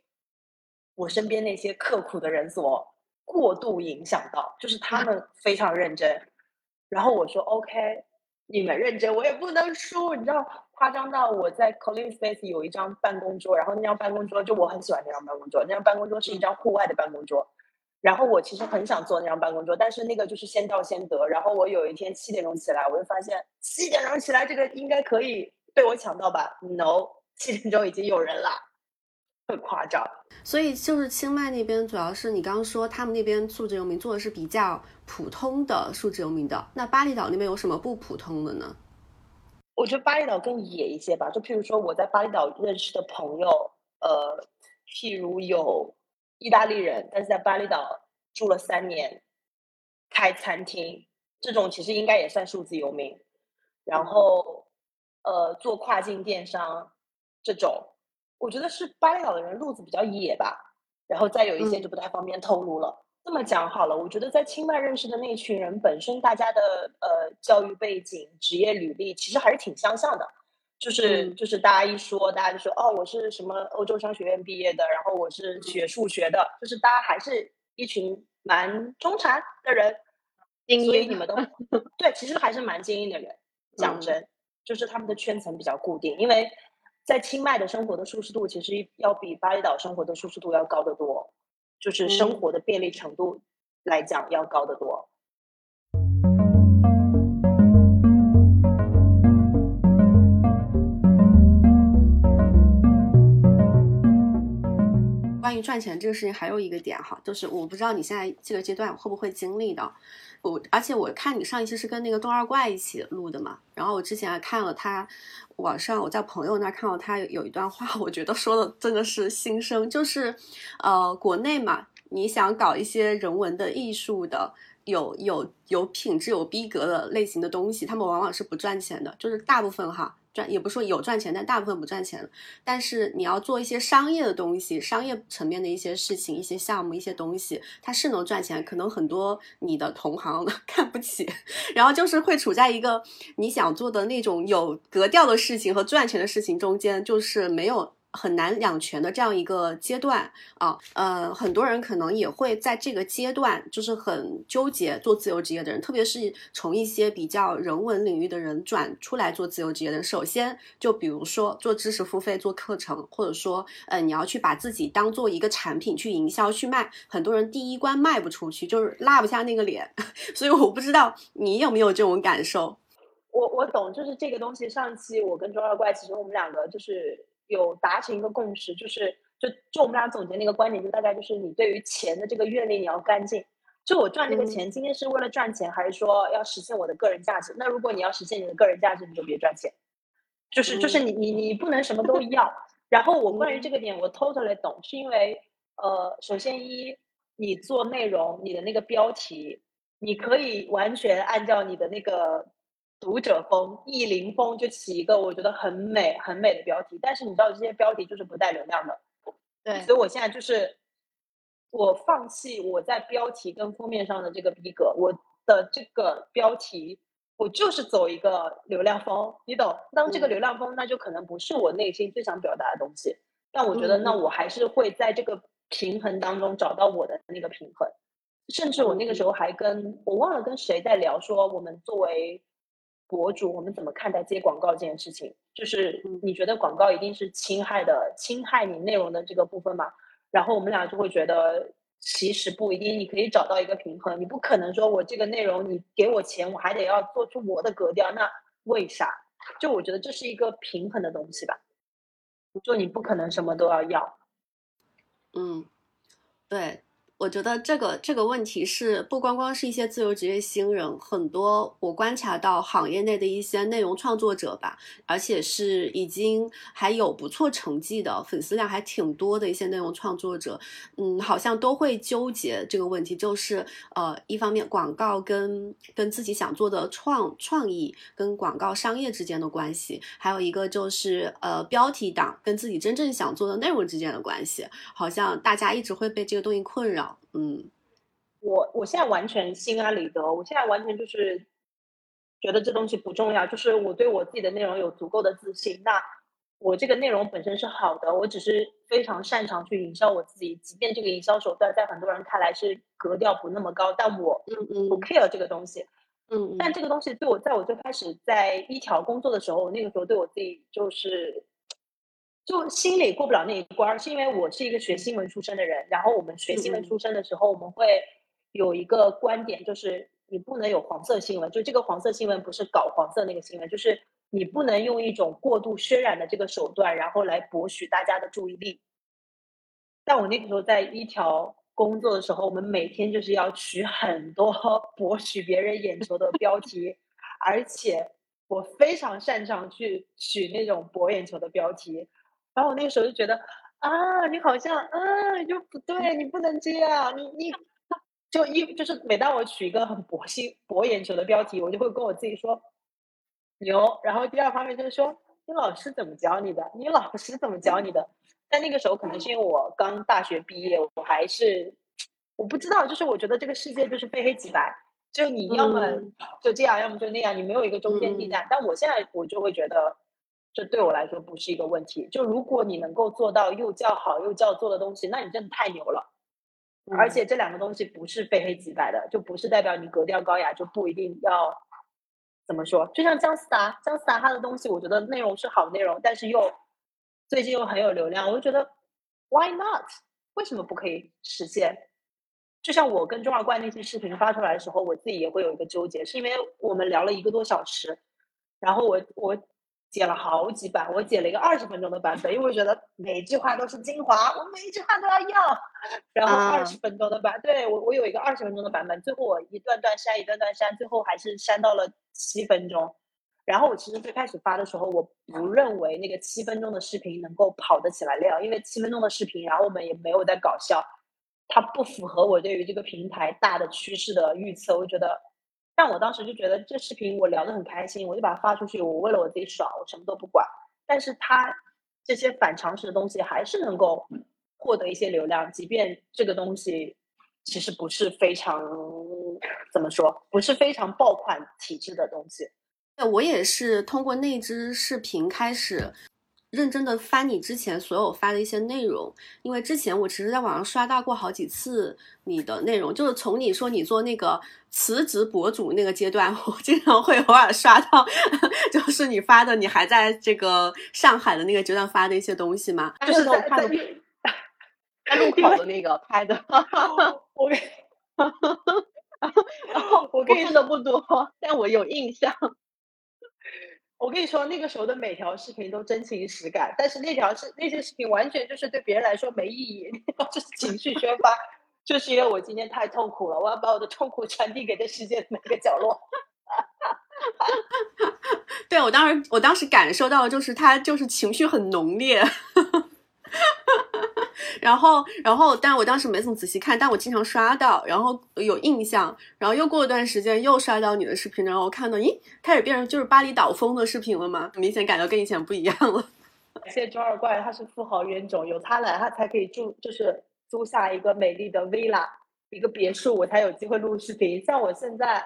我身边那些刻苦的人所过度影响到，就是他们非常认真，然后我说 OK。你们认真，我也不能输。你知道，夸张到我在 Colin Space 有一张办公桌，然后那张办公桌就我很喜欢那张办公桌。那张办公桌是一张户外的办公桌，然后我其实很想坐那张办公桌，但是那个就是先到先得。然后我有一天七点钟起来，我就发现七点钟起来这个应该可以被我抢到吧？No，七点钟已经有人了，很夸张。所以就是清迈那边，主要是你刚刚说他们那边数字游民做的是比较。普通的数字游民的，那巴厘岛那边有什么不普通的呢？我觉得巴厘岛更野一些吧。就譬如说，我在巴厘岛认识的朋友，呃，譬如有意大利人，但是在巴厘岛住了三年，开餐厅，这种其实应该也算数字游民。然后，呃，做跨境电商这种，我觉得是巴厘岛的人路子比较野吧。然后再有一些就不太方便透露了。这么讲好了，我觉得在清迈认识的那群人，本身大家的呃教育背景、职业履历其实还是挺相像的，就是就是大家一说，大家就说哦，我是什么欧洲商学院毕业的，然后我是学数学的，就是大家还是一群蛮中产的人，所以你们都 对，其实还是蛮精英的人。讲真，就是他们的圈层比较固定，因为在清迈的生活的舒适度其实要比巴厘岛生活的舒适度要高得多。就是生活的便利程度来讲要高得多。关于赚钱这个事情，还有一个点哈，就是我不知道你现在这个阶段会不会经历的。我而且我看你上一期是跟那个东二怪一起录的嘛，然后我之前还看了他网上我在朋友那看到他有一段话，我觉得说的真的是心声，就是呃国内嘛，你想搞一些人文的艺术的，有有有品质有逼格的类型的东西，他们往往是不赚钱的，就是大部分哈。赚，也不说有赚钱，但大部分不赚钱。但是你要做一些商业的东西，商业层面的一些事情、一些项目、一些东西，它是能赚钱。可能很多你的同行 看不起，然后就是会处在一个你想做的那种有格调的事情和赚钱的事情中间，就是没有。很难两全的这样一个阶段啊，呃，很多人可能也会在这个阶段就是很纠结做自由职业的人，特别是从一些比较人文领域的人转出来做自由职业的。首先，就比如说做知识付费、做课程，或者说，呃，你要去把自己当做一个产品去营销去卖，很多人第一关卖不出去，就是拉不下那个脸。所以我不知道你有没有这种感受。我我懂，就是这个东西。上期我跟周二怪，其实我们两个就是。有达成一个共识，就是就就我们俩总结那个观点，就大概就是你对于钱的这个阅历你要干净。就我赚这个钱，今天是为了赚钱，还是说要实现我的个人价值？那如果你要实现你的个人价值，你就别赚钱。就是就是你你你不能什么都要。然后我关于这个点我 totally 懂，是因为呃，首先一你做内容，你的那个标题，你可以完全按照你的那个。读者风、意林风就起一个我觉得很美、很美的标题，但是你知道这些标题就是不带流量的，对，所以我现在就是我放弃我在标题跟封面上的这个逼格，我的这个标题我就是走一个流量风，你懂？当这个流量风，那就可能不是我内心最想表达的东西，但我觉得那我还是会在这个平衡当中找到我的那个平衡，甚至我那个时候还跟我忘了跟谁在聊，说我们作为。博主，我们怎么看待接广告这件事情？就是你觉得广告一定是侵害的，侵害你内容的这个部分吗？然后我们俩就会觉得，其实不一定，你可以找到一个平衡。你不可能说我这个内容你给我钱，我还得要做出我的格调，那为啥？就我觉得这是一个平衡的东西吧。就你不可能什么都要要。嗯，对。我觉得这个这个问题是不光光是一些自由职业新人，很多我观察到行业内的一些内容创作者吧，而且是已经还有不错成绩的粉丝量还挺多的一些内容创作者，嗯，好像都会纠结这个问题，就是呃，一方面广告跟跟自己想做的创创意跟广告商业之间的关系，还有一个就是呃标题党跟自己真正想做的内容之间的关系，好像大家一直会被这个东西困扰。嗯，我我现在完全心安理得，我现在完全就是觉得这东西不重要，就是我对我自己的内容有足够的自信。那我这个内容本身是好的，我只是非常擅长去营销我自己，即便这个营销手段在很多人看来是格调不那么高，但我不 care 这个东西。嗯，但这个东西对我，在我最开始在一条工作的时候，那个时候对我自己就是。就心里过不了那一关，是因为我是一个学新闻出身的人。然后我们学新闻出身的时候，我们会有一个观点，就是你不能有黄色新闻。就这个黄色新闻不是搞黄色那个新闻，就是你不能用一种过度渲染的这个手段，然后来博取大家的注意力。但我那个时候在一条工作的时候，我们每天就是要取很多 博取别人眼球的标题，而且我非常擅长去取那种博眼球的标题。然后我那个时候就觉得啊，你好像啊，就不对，你不能这样，你你就一就是每当我取一个很博心博眼球的标题，我就会跟我自己说牛。然后第二方面就是说，你老师怎么教你的？你老师怎么教你的？但那个时候可能是因为我刚大学毕业，我还是我不知道，就是我觉得这个世界就是非黑即白，就你要么就这样，要么就那样，你没有一个中间地带。但我现在我就会觉得。这对我来说不是一个问题。就如果你能够做到又叫好又叫座的东西，那你真的太牛了。而且这两个东西不是非黑即白的，就不是代表你格调高雅就不一定要怎么说。就像姜思达，姜思达他的东西，我觉得内容是好内容，但是又最近又很有流量，我就觉得 Why not？为什么不可以实现？就像我跟中二怪那期视频发出来的时候，我自己也会有一个纠结，是因为我们聊了一个多小时，然后我我。剪了好几版，我剪了一个二十分钟的版本，因为我觉得每一句话都是精华，我每一句话都要要。然后二十分钟的版，对我我有一个二十分钟的版本，最后我一段段删，一段段删，最后还是删到了七分钟。然后我其实最开始发的时候，我不认为那个七分钟的视频能够跑得起来量，因为七分钟的视频，然后我们也没有在搞笑，它不符合我对于这个平台大的趋势的预测，我觉得但我当时就觉得这视频我聊得很开心，我就把它发出去，我为了我自己爽，我什么都不管。但是它这些反常识的东西还是能够获得一些流量，即便这个东西其实不是非常怎么说，不是非常爆款体质的东西。对，我也是通过那支视频开始。认真的翻你之前所有发的一些内容，因为之前我其实在网上刷到过好几次你的内容，就是从你说你做那个辞职博主那个阶段，我经常会偶尔刷到，就是你发的你还在这个上海的那个阶段发的一些东西嘛，就是我看的，在路口的那个拍的，我给，然后我看的不多，但我有印象。我跟你说，那个时候的每条视频都真情实感，但是那条是那些视频完全就是对别人来说没意义，就是情绪宣发，就是因为我今天太痛苦了，我要把我的痛苦传递给这世界的每个角落。对我当时，我当时感受到就是他就是情绪很浓烈。然后，然后，但我当时没怎么仔细看，但我经常刷到，然后有印象，然后又过一段时间又刷到你的视频，然后我看到，咦，开始变成就是巴厘岛风的视频了吗？明显感觉跟以前不一样了。感谢周二怪，他是富豪冤种，有他来，他才可以住，就是租下一个美丽的 villa，一个别墅，我才有机会录视频。像我现在，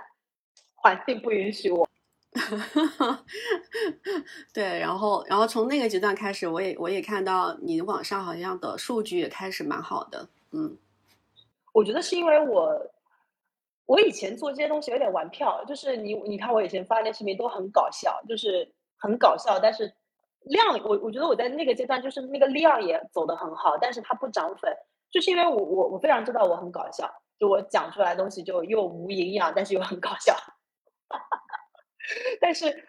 环境不允许我。对，然后，然后从那个阶段开始，我也我也看到你网上好像的数据也开始蛮好的。嗯，我觉得是因为我，我以前做这些东西有点玩票，就是你你看我以前发那视频都很搞笑，就是很搞笑，但是量我我觉得我在那个阶段就是那个量也走得很好，但是它不涨粉，就是因为我我我非常知道我很搞笑，就我讲出来东西就又无营养，但是又很搞笑。但是，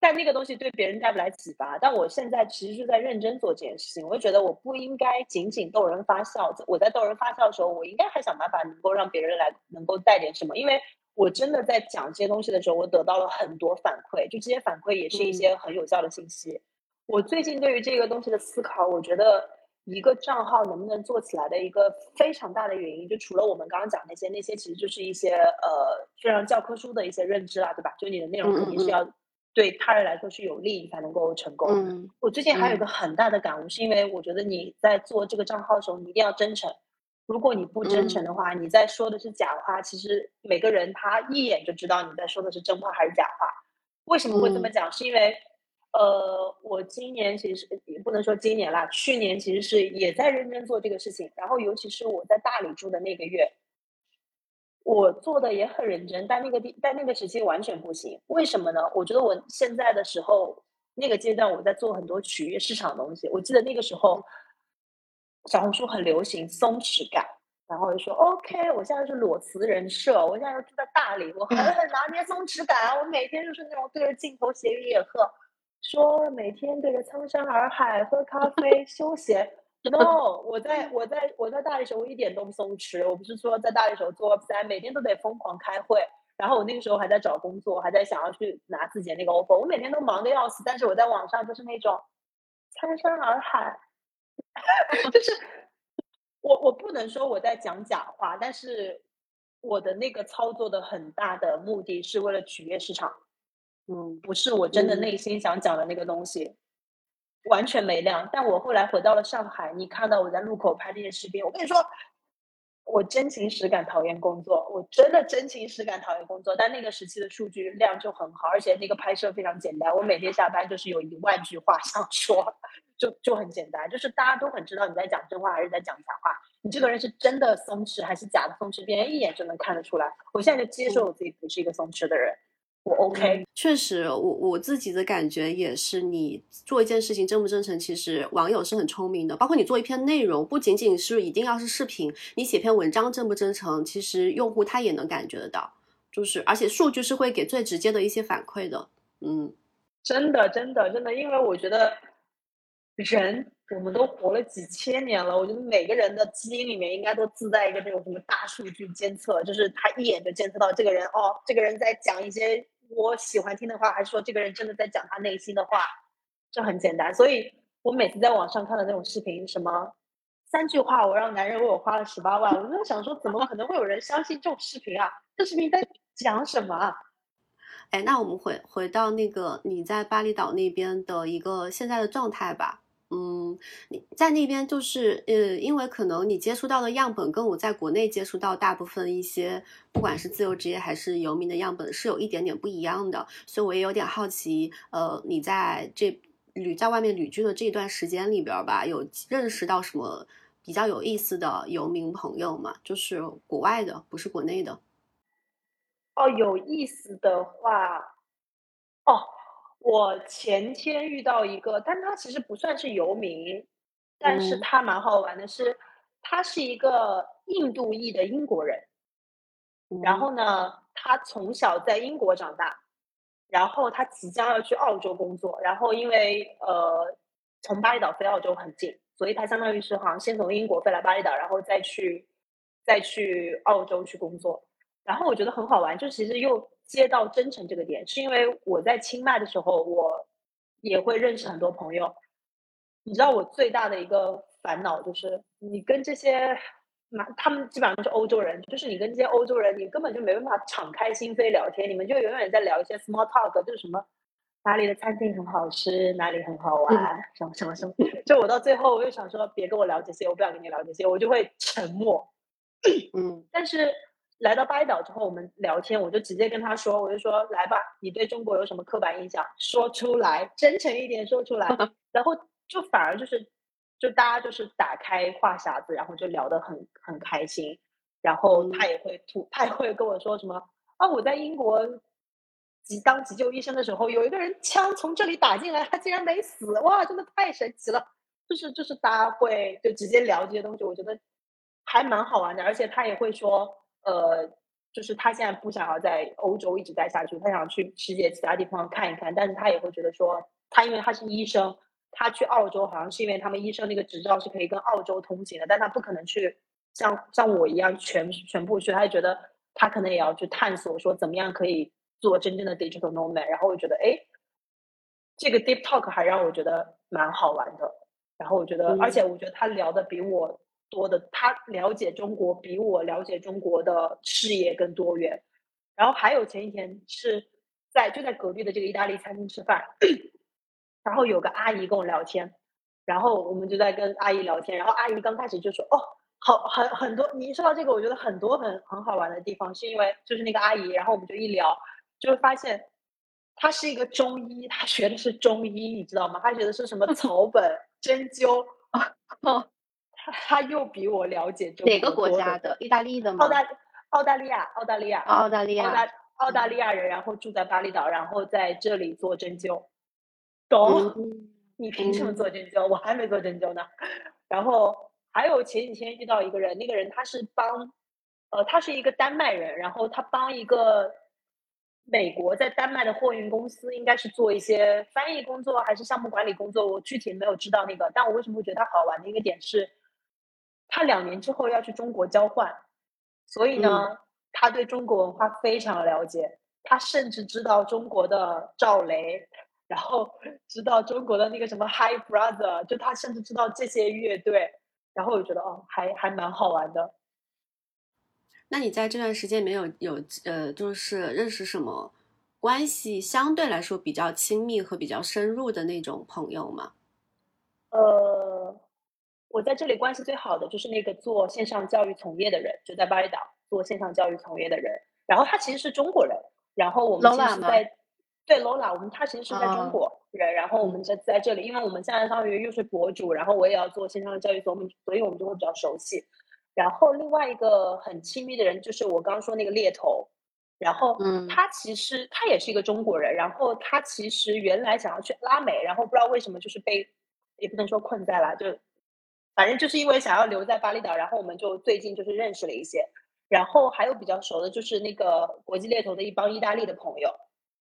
但那个东西对别人带不来启发。但我现在其实是在认真做这件事情。我就觉得我不应该仅仅逗人发笑。我在逗人发笑的时候，我应该还想办法能够让别人来能够带点什么。因为我真的在讲这些东西的时候，我得到了很多反馈，就这些反馈也是一些很有效的信息。我最近对于这个东西的思考，我觉得一个账号能不能做起来的一个非常大的原因，就除了我们刚刚讲那些，那些其实就是一些呃非常教科书的一些认知啦，对吧？就你的内容肯定是要对他人来说是有利，你才能够成功。我最近还有一个很大的感悟，是因为我觉得你在做这个账号的时候，你一定要真诚。如果你不真诚的话，你在说的是假话，其实每个人他一眼就知道你在说的是真话还是假话。为什么会这么讲？是因为。呃，我今年其实也不能说今年啦，去年其实是也在认真做这个事情。然后，尤其是我在大理住的那个月，我做的也很认真，但那个地，但那个时期完全不行。为什么呢？我觉得我现在的时候，那个阶段我在做很多取悦市场的东西。我记得那个时候，小红书很流行松弛感，然后就说 OK，我现在是裸辞人设，我现在住在大理，我狠狠拿捏松弛感，我每天就是那种对着镜头斜鱼野鹤。说每天对着苍山洱海喝咖 啡休闲，no，我在我在我在大理时候我一点都不松弛，我不是说在大理时候做 web 每天都得疯狂开会，然后我那个时候还在找工作，还在想要去拿自己的那个 offer，我每天都忙得要死，但是我在网上就是那种苍山洱海，就是我我不能说我在讲假话，但是我的那个操作的很大的目的是为了取悦市场。嗯，不是我真的内心想讲的那个东西，完全没亮。但我后来回到了上海，你看到我在路口拍那些视频，我跟你说，我真情实感讨厌工作，我真的真情实感讨厌工作。但那个时期的数据量就很好，而且那个拍摄非常简单，我每天下班就是有一万句话想说，就就很简单，就是大家都很知道你在讲真话还是在讲假话，你这个人是真的松弛还是假的松弛，别人一眼就能看得出来。我现在就接受我自己不是一个松弛的人。我 OK，确实，我我自己的感觉也是，你做一件事情真不真诚，其实网友是很聪明的。包括你做一篇内容，不仅仅是一定要是视频，你写篇文章真不真诚，其实用户他也能感觉得到。就是，而且数据是会给最直接的一些反馈的。嗯，真的，真的，真的，因为我觉得人我们都活了几千年了，我觉得每个人的基因里面应该都自带一个这种什么大数据监测，就是他一眼就监测到这个人哦，这个人在讲一些。我喜欢听的话，还是说这个人真的在讲他内心的话？这很简单。所以我每次在网上看的那种视频，什么三句话我让男人为我花了十八万，我就在想说，怎么可能会有人相信这种视频啊？这视频在讲什么？哎，那我们回回到那个你在巴厘岛那边的一个现在的状态吧。嗯，你在那边就是呃，因为可能你接触到的样本跟我在国内接触到大部分一些，不管是自由职业还是游民的样本是有一点点不一样的，所以我也有点好奇，呃，你在这旅在外面旅居的这段时间里边吧，有认识到什么比较有意思的游民朋友吗？就是国外的，不是国内的。哦，有意思的话，哦。我前天遇到一个，但他其实不算是游民，但是他蛮好玩的，是他是一个印度裔的英国人，然后呢，他从小在英国长大，然后他即将要去澳洲工作，然后因为呃从巴厘岛飞澳洲很近，所以他相当于是好像先从英国飞来巴厘岛，然后再去再去澳洲去工作，然后我觉得很好玩，就其实又。接到真诚这个点，是因为我在清迈的时候，我也会认识很多朋友。你知道我最大的一个烦恼就是，你跟这些，他们基本上都是欧洲人，就是你跟这些欧洲人，你根本就没办法敞开心扉聊天，你们就永远在聊一些 small talk，就是什么哪里的餐厅很好吃，哪里很好玩，什么什么什么。就我到最后，我就想说，别跟我聊这些，我不想跟你聊这些，我就会沉默。嗯，但是。来到巴厘岛之后，我们聊天，我就直接跟他说，我就说来吧，你对中国有什么刻板印象？说出来，真诚一点说出来。然后就反而就是，就大家就是打开话匣子，然后就聊得很很开心。然后他也会吐，他也会跟我说什么啊？我在英国急当急救医生的时候，有一个人枪从这里打进来，他竟然没死，哇，真的太神奇了！就是就是大家会就直接聊这些东西，我觉得还蛮好玩的，而且他也会说。呃，就是他现在不想要在欧洲一直待下去，他想去世界其他地方看一看。但是他也会觉得说，他因为他是医生，他去澳洲好像是因为他们医生那个执照是可以跟澳洲通行的，但他不可能去像像我一样全全部去。他就觉得他可能也要去探索，说怎么样可以做真正的 digital nomad。然后我觉得，哎，这个 deep talk 还让我觉得蛮好玩的。然后我觉得，而且我觉得他聊的比我。多的，他了解中国比我了解中国的视野更多元。然后还有前几天是在就在隔壁的这个意大利餐厅吃饭，然后有个阿姨跟我聊天，然后我们就在跟阿姨聊天，然后阿姨刚开始就说：“哦，好很很多。”你说到这个，我觉得很多很很好玩的地方，是因为就是那个阿姨，然后我们就一聊，就会发现她是一个中医，她学的是中医，你知道吗？她学的是什么 草本针灸哦。他又比我了解中哪个国家的？意大利的吗？澳大澳大利亚，澳大利亚，澳大利亚，澳大澳大利亚人，然后住在巴厘岛，然后在这里做针灸。懂？你凭什么做针灸？我还没做针灸呢。然后还有前几天遇到一个人，那个人他是帮，呃，他是一个丹麦人，然后他帮一个美国在丹麦的货运公司，应该是做一些翻译工作还是项目管理工作，我具体没有知道那个。但我为什么会觉得他好玩的一个点是？他两年之后要去中国交换，所以呢，他对中国文化非常了解。他甚至知道中国的赵雷，然后知道中国的那个什么 Hi Brother，就他甚至知道这些乐队。然后我觉得哦，还还蛮好玩的。那你在这段时间没有有呃，就是认识什么关系相对来说比较亲密和比较深入的那种朋友吗？呃。我在这里关系最好的就是那个做线上教育从业的人，就在巴厘岛做线上教育从业的人。然后他其实是中国人，然后我们其实在对 Lola，我们他其实是在中国人，然后我们在在这里，因为我们现在相当于又是博主，然后我也要做线上教育，所以所以我们就会比较熟悉。然后另外一个很亲密的人就是我刚刚说那个猎头，然后他其实他也是一个中国人，然后他其实原来想要去拉美，然后不知道为什么就是被也不能说困在了，就。反正就是因为想要留在巴厘岛，然后我们就最近就是认识了一些，然后还有比较熟的，就是那个国际猎头的一帮意大利的朋友，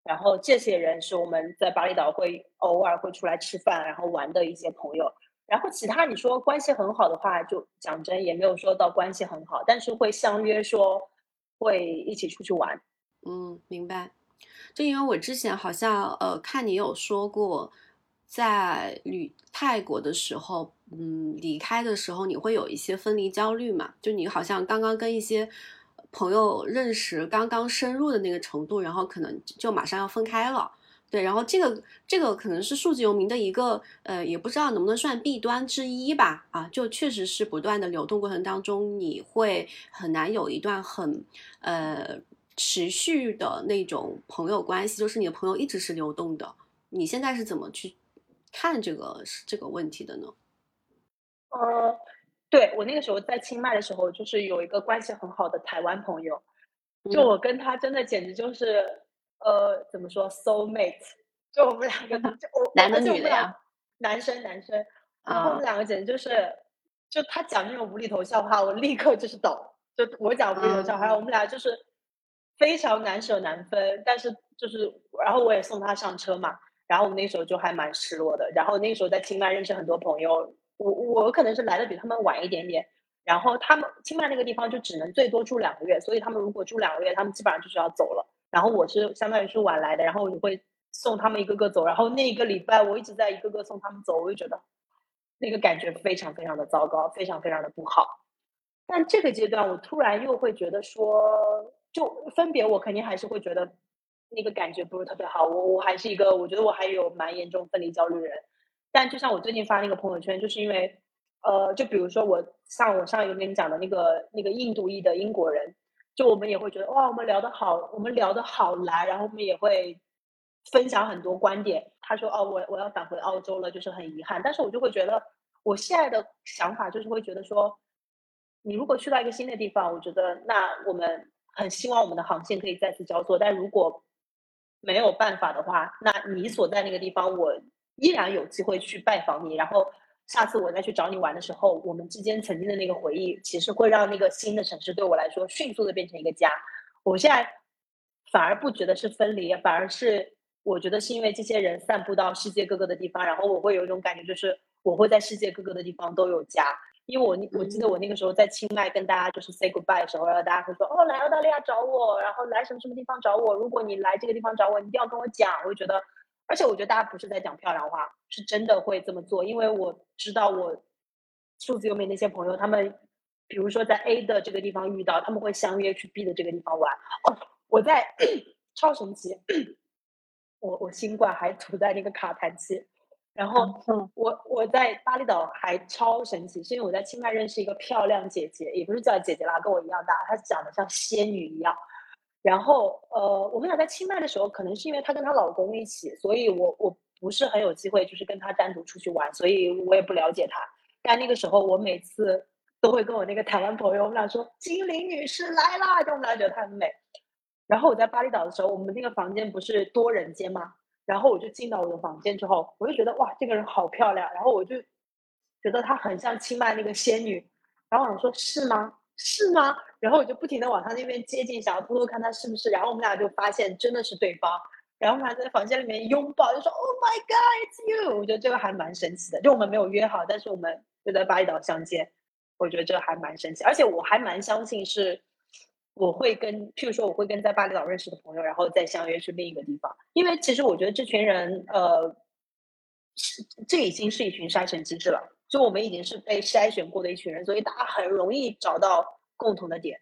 然后这些人是我们在巴厘岛会偶尔会出来吃饭，然后玩的一些朋友。然后其他你说关系很好的话，就讲真也没有说到关系很好，但是会相约说会一起出去玩。嗯，明白。就因为我之前好像呃看你有说过。在旅泰国的时候，嗯，离开的时候你会有一些分离焦虑嘛？就你好像刚刚跟一些朋友认识刚刚深入的那个程度，然后可能就马上要分开了。对，然后这个这个可能是数字游民的一个呃，也不知道能不能算弊端之一吧。啊，就确实是不断的流动过程当中，你会很难有一段很呃持续的那种朋友关系，就是你的朋友一直是流动的。你现在是怎么去看这个这个问题的呢？呃，对我那个时候在清迈的时候，就是有一个关系很好的台湾朋友，就我跟他真的简直就是。呃，怎么说？soul mate，就我们两个，就我男的女的呀？男生，男生。然后我们两个简直就是，就他讲那种无厘头笑话，我立刻就是抖；就我讲无厘头笑话，我们俩就是非常难舍难分。但是就是，然后我也送他上车嘛。然后我们那时候就还蛮失落的。然后那时候在清迈认识很多朋友，我我可能是来的比他们晚一点点。然后他们清迈那个地方就只能最多住两个月，所以他们如果住两个月，他们基本上就是要走了。然后我是相当于是晚来的，然后我会送他们一个个走，然后那一个礼拜我一直在一个个送他们走，我就觉得那个感觉非常非常的糟糕，非常非常的不好。但这个阶段我突然又会觉得说，就分别我肯定还是会觉得那个感觉不是特别好。我我还是一个，我觉得我还有蛮严重分离焦虑的人。但就像我最近发那个朋友圈，就是因为呃，就比如说我像我上一个跟你讲的那个那个印度裔的英国人。就我们也会觉得哇，我们聊得好，我们聊得好来，然后我们也会分享很多观点。他说：“哦，我我要返回澳洲了，就是很遗憾。”但是我就会觉得，我现在的想法就是会觉得说，你如果去到一个新的地方，我觉得那我们很希望我们的航线可以再次交错。但如果没有办法的话，那你所在那个地方，我依然有机会去拜访你，然后。下次我再去找你玩的时候，我们之间曾经的那个回忆，其实会让那个新的城市对我来说迅速的变成一个家。我现在反而不觉得是分离，反而是我觉得是因为这些人散布到世界各个的地方，然后我会有一种感觉，就是我会在世界各个的地方都有家。因为我我记得我那个时候在清迈跟大家就是 say goodbye 的时候，然后大家会说哦来澳大利亚找我，然后来什么什么地方找我。如果你来这个地方找我，你一定要跟我讲。我就觉得。而且我觉得大家不是在讲漂亮话，是真的会这么做，因为我知道我数字游民那些朋友，他们比如说在 A 的这个地方遇到，他们会相约去 B 的这个地方玩。哦，我在 超神奇，我我新冠还处在那个卡痰期，然后我我在巴厘岛还超神奇，是因为我在清迈认识一个漂亮姐姐，也不是叫姐姐啦，跟我一样大，她长得像仙女一样。然后，呃，我们俩在清迈的时候，可能是因为她跟她老公一起，所以我我不是很有机会，就是跟她单独出去玩，所以我也不了解她。但那个时候，我每次都会跟我那个台湾朋友，我们俩说：“精灵女士来啦！”就我们俩觉得她很美。然后我在巴厘岛的时候，我们那个房间不是多人间吗？然后我就进到我的房间之后，我就觉得哇，这个人好漂亮。然后我就觉得她很像清迈那个仙女。然后我说：“是吗？是吗？”然后我就不停的往他那边接近，想要偷偷看他是不是。然后我们俩就发现真的是对方，然后我们俩在房间里面拥抱，就说 “Oh my God, it's you！” 我觉得这个还蛮神奇的。就我们没有约好，但是我们就在巴厘岛相见，我觉得这个还蛮神奇。而且我还蛮相信是，我会跟，譬如说我会跟在巴厘岛认识的朋友，然后再相约去另一个地方。因为其实我觉得这群人，呃，是这已经是一群筛选机制了。就我们已经是被筛选过的一群人，所以大家很容易找到。共同的点，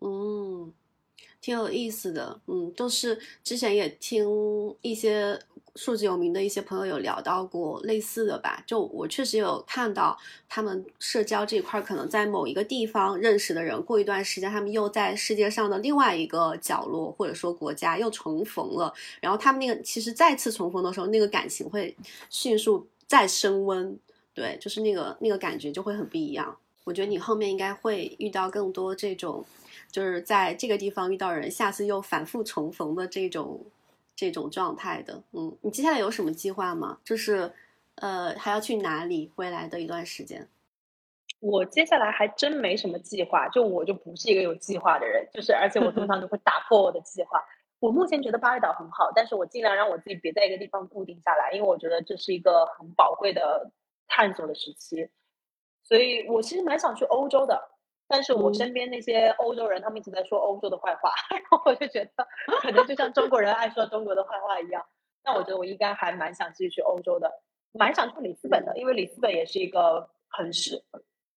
嗯，挺有意思的，嗯，都是之前也听一些数字有名的一些朋友有聊到过类似的吧，就我确实有看到他们社交这一块，可能在某一个地方认识的人，过一段时间他们又在世界上的另外一个角落或者说国家又重逢了，然后他们那个其实再次重逢的时候，那个感情会迅速再升温，对，就是那个那个感觉就会很不一样。我觉得你后面应该会遇到更多这种，就是在这个地方遇到人，下次又反复重逢的这种这种状态的。嗯，你接下来有什么计划吗？就是呃，还要去哪里？未来的一段时间，我接下来还真没什么计划。就我就不是一个有计划的人，就是而且我通常都会打破我的计划。我目前觉得巴厘岛很好，但是我尽量让我自己别在一个地方固定下来，因为我觉得这是一个很宝贵的探索的时期。所以我其实蛮想去欧洲的，但是我身边那些欧洲人，他们一直在说欧洲的坏话，然后我就觉得可能就像中国人爱说中国的坏话一样。那我觉得我应该还蛮想继续去欧洲的，蛮想去里斯本的，因为里斯本也是一个很适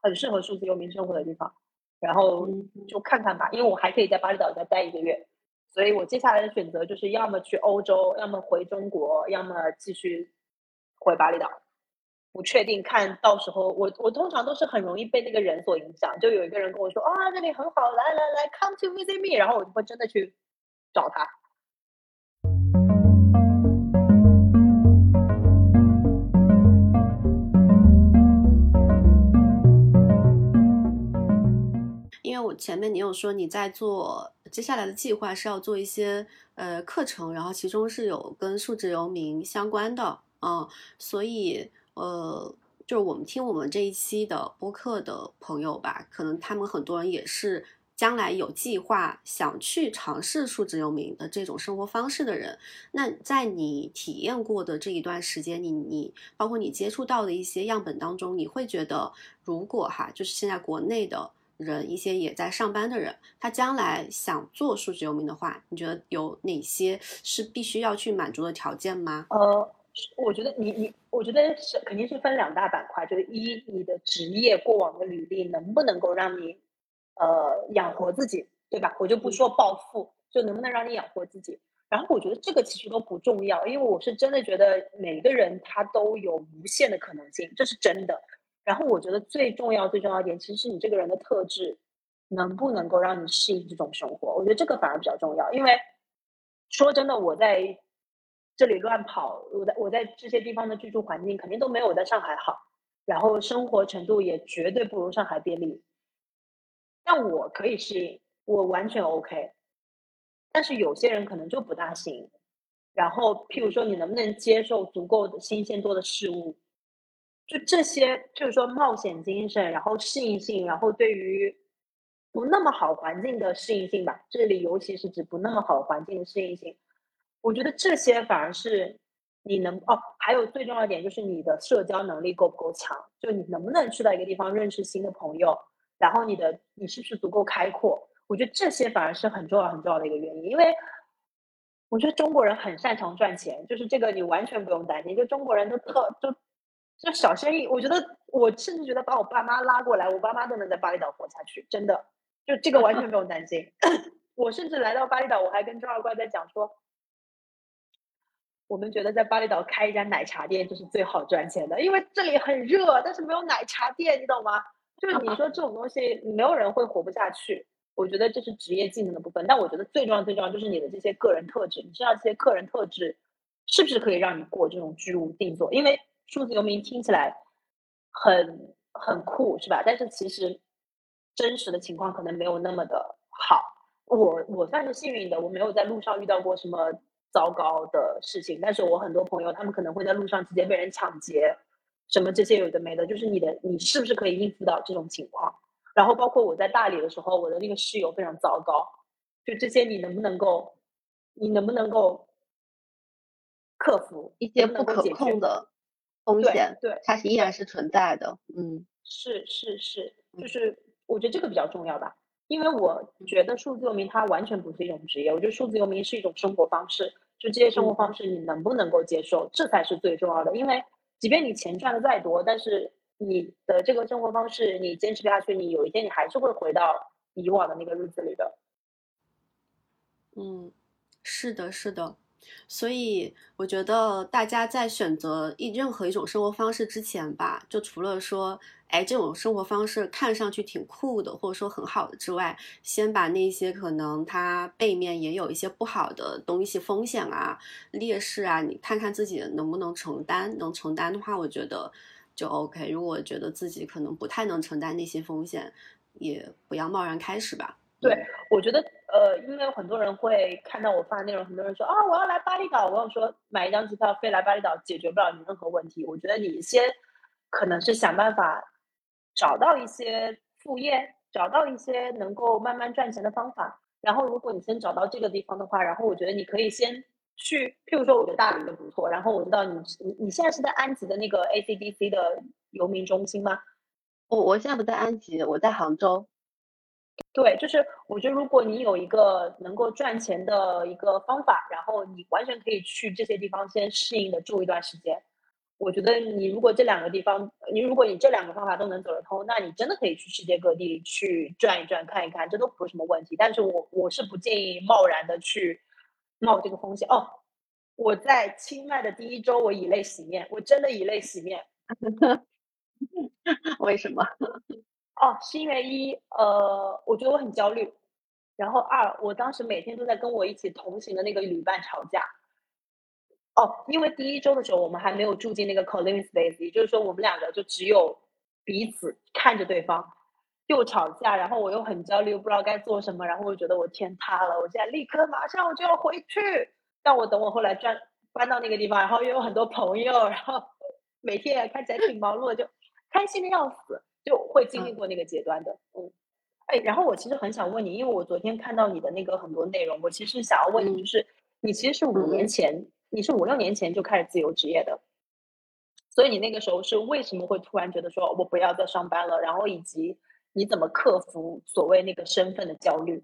很适合数字游民生活的地方。然后就看看吧，因为我还可以在巴厘岛再待一个月，所以我接下来的选择就是要么去欧洲，要么回中国，要么继续回巴厘岛。不确定，看到时候我我通常都是很容易被那个人所影响，就有一个人跟我说啊这里很好，来来来，come to visit me，然后我就会真的去找他。因为我前面你有说你在做接下来的计划是要做一些呃课程，然后其中是有跟数字游民相关的，嗯，所以。呃，就是我们听我们这一期的播客的朋友吧，可能他们很多人也是将来有计划想去尝试数字游民的这种生活方式的人。那在你体验过的这一段时间，你你包括你接触到的一些样本当中，你会觉得，如果哈，就是现在国内的人，一些也在上班的人，他将来想做数字游民的话，你觉得有哪些是必须要去满足的条件吗？呃。我觉得你你，我觉得是肯定是分两大板块，就是一你的职业过往的履历能不能够让你呃养活自己，对吧？我就不说暴富，就能不能让你养活自己。然后我觉得这个其实都不重要，因为我是真的觉得每个人他都有无限的可能性，这是真的。然后我觉得最重要最重要一点，其实是你这个人的特质能不能够让你适应这种生活。我觉得这个反而比较重要，因为说真的，我在。这里乱跑，我在我在这些地方的居住环境肯定都没有我在上海好，然后生活程度也绝对不如上海便利。但我可以适应，我完全 OK。但是有些人可能就不大行。然后，譬如说，你能不能接受足够的新鲜多的事物？就这些，就是说冒险精神，然后适应性，然后对于不那么好环境的适应性吧。这里尤其是指不那么好环境的适应性。我觉得这些反而是你能哦，还有最重要一点就是你的社交能力够不够强，就你能不能去到一个地方认识新的朋友，然后你的你是不是足够开阔？我觉得这些反而是很重要很重要的一个原因，因为我觉得中国人很擅长赚钱，就是这个你完全不用担心，就中国人都特就就小生意，我觉得我甚至觉得把我爸妈拉过来，我爸妈都能在巴厘岛活下去，真的，就这个完全不用担心。我甚至来到巴厘岛，我还跟周二怪在讲说。我们觉得在巴厘岛开一家奶茶店就是最好赚钱的，因为这里很热，但是没有奶茶店，你懂吗？就是你说这种东西，没有人会活不下去。我觉得这是职业技能的部分，但我觉得最重要、最重要就是你的这些个人特质。你知道这些个人特质是不是可以让你过这种居无定所？因为数字游民听起来很很酷，是吧？但是其实真实的情况可能没有那么的好。我我算是幸运的，我没有在路上遇到过什么。糟糕的事情，但是我很多朋友他们可能会在路上直接被人抢劫，什么这些有的没的，就是你的你是不是可以应付到这种情况？然后包括我在大理的时候，我的那个室友非常糟糕，就这些你能不能够，你能不能够克服一些不可控的风险？对，它是依然是存在的。嗯，是是是，就是我觉得这个比较重要吧。因为我觉得数字游民它完全不是一种职业，我觉得数字游民是一种生活方式，就这些生活方式你能不能够接受，这才是最重要的。因为即便你钱赚的再多，但是你的这个生活方式你坚持不下去，你有一天你还是会回到以往的那个日子里的。嗯，是的，是的。所以我觉得大家在选择一任何一种生活方式之前吧，就除了说，哎，这种生活方式看上去挺酷的，或者说很好的之外，先把那些可能它背面也有一些不好的东西、风险啊、劣势啊，你看看自己能不能承担。能承担的话，我觉得就 OK。如果觉得自己可能不太能承担那些风险，也不要贸然开始吧。对，我觉得呃，因为有很多人会看到我发的内容，很多人说啊，我要来巴厘岛，我要说买一张机票飞来巴厘岛，解决不了你任何问题。我觉得你先可能是想办法找到一些副业，找到一些能够慢慢赚钱的方法。然后，如果你先找到这个地方的话，然后我觉得你可以先去，譬如说，我觉得大理就不错。然后我知道你你你现在是在安吉的那个 ACDC 的游民中心吗？我我现在不在安吉，我在杭州。对，就是我觉得，如果你有一个能够赚钱的一个方法，然后你完全可以去这些地方先适应的住一段时间。我觉得你如果这两个地方，你如果你这两个方法都能走得通，那你真的可以去世界各地去转一转、看一看，这都不是什么问题。但是我我是不建议贸然的去冒这个风险。哦，我在清迈的第一周，我以泪洗面，我真的以泪洗面。为什么？哦，是因为一呃，我觉得我很焦虑，然后二，我当时每天都在跟我一起同行的那个旅伴吵架。哦，因为第一周的时候我们还没有住进那个 co-living space，也就是说我们两个就只有彼此看着对方，又吵架，然后我又很焦虑，又不知道该做什么，然后我觉得我天塌了，我现在立刻马上我就要回去。但我等我后来转搬到那个地方，然后又有很多朋友，然后 每天也看起来挺忙碌的，就开心的要死，就会经历过那个阶段的。嗯，哎，然后我其实很想问你，因为我昨天看到你的那个很多内容，我其实想要问你，就是你其实是五年前。你是五六年前就开始自由职业的，所以你那个时候是为什么会突然觉得说我不要再上班了？然后以及你怎么克服所谓那个身份的焦虑？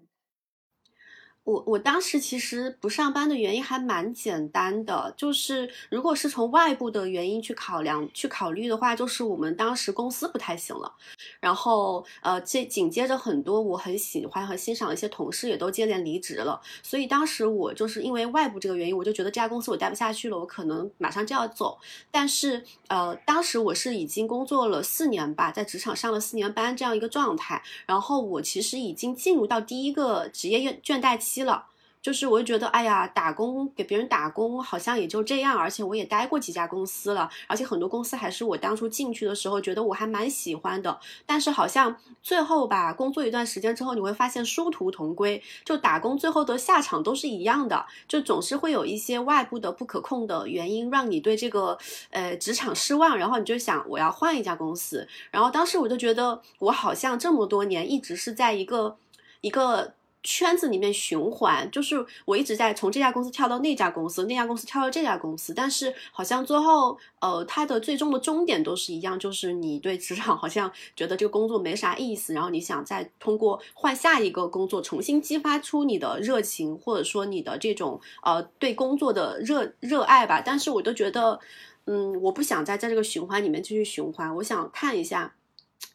我我当时其实不上班的原因还蛮简单的，就是如果是从外部的原因去考量、去考虑的话，就是我们当时公司不太行了，然后呃这紧接着很多我很喜欢和欣赏的一些同事也都接连离职了，所以当时我就是因为外部这个原因，我就觉得这家公司我待不下去了，我可能马上就要走。但是呃当时我是已经工作了四年吧，在职场上了四年班这样一个状态，然后我其实已经进入到第一个职业倦倦怠期。了，就是我就觉得，哎呀，打工给别人打工好像也就这样，而且我也待过几家公司了，而且很多公司还是我当初进去的时候觉得我还蛮喜欢的，但是好像最后吧，工作一段时间之后，你会发现殊途同归，就打工最后的下场都是一样的，就总是会有一些外部的不可控的原因让你对这个呃职场失望，然后你就想我要换一家公司，然后当时我就觉得我好像这么多年一直是在一个一个。圈子里面循环，就是我一直在从这家公司跳到那家公司，那家公司跳到这家公司，但是好像最后，呃，它的最终的终点都是一样，就是你对职场好像觉得这个工作没啥意思，然后你想再通过换下一个工作，重新激发出你的热情，或者说你的这种呃对工作的热热爱吧。但是我都觉得，嗯，我不想再在这个循环里面继续循环，我想看一下。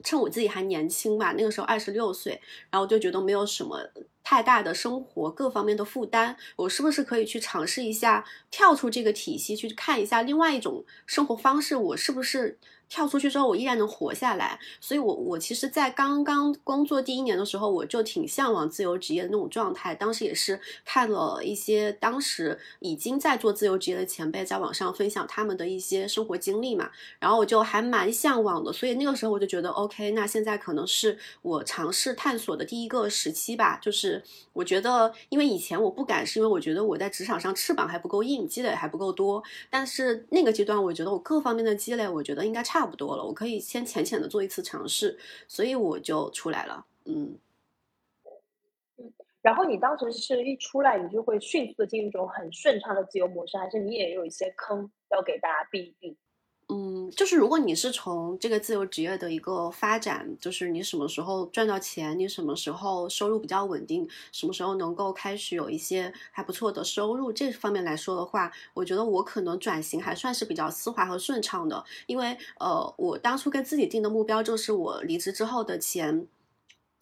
趁我自己还年轻吧，那个时候二十六岁，然后就觉得没有什么太大的生活各方面的负担，我是不是可以去尝试一下跳出这个体系，去看一下另外一种生活方式？我是不是？跳出去之后，我依然能活下来，所以，我我其实，在刚刚工作第一年的时候，我就挺向往自由职业的那种状态。当时也是看了一些当时已经在做自由职业的前辈在网上分享他们的一些生活经历嘛，然后我就还蛮向往的。所以那个时候我就觉得，OK，那现在可能是我尝试探索的第一个时期吧。就是我觉得，因为以前我不敢，是因为我觉得我在职场上翅膀还不够硬，积累还不够多。但是那个阶段，我觉得我各方面的积累，我觉得应该差。差不多了，我可以先浅浅的做一次尝试，所以我就出来了。嗯，然后你当时是一出来，你就会迅速的进入一种很顺畅的自由模式，还是你也有一些坑要给大家避一避？嗯，就是如果你是从这个自由职业的一个发展，就是你什么时候赚到钱，你什么时候收入比较稳定，什么时候能够开始有一些还不错的收入，这方面来说的话，我觉得我可能转型还算是比较丝滑和顺畅的，因为呃，我当初跟自己定的目标就是我离职之后的钱。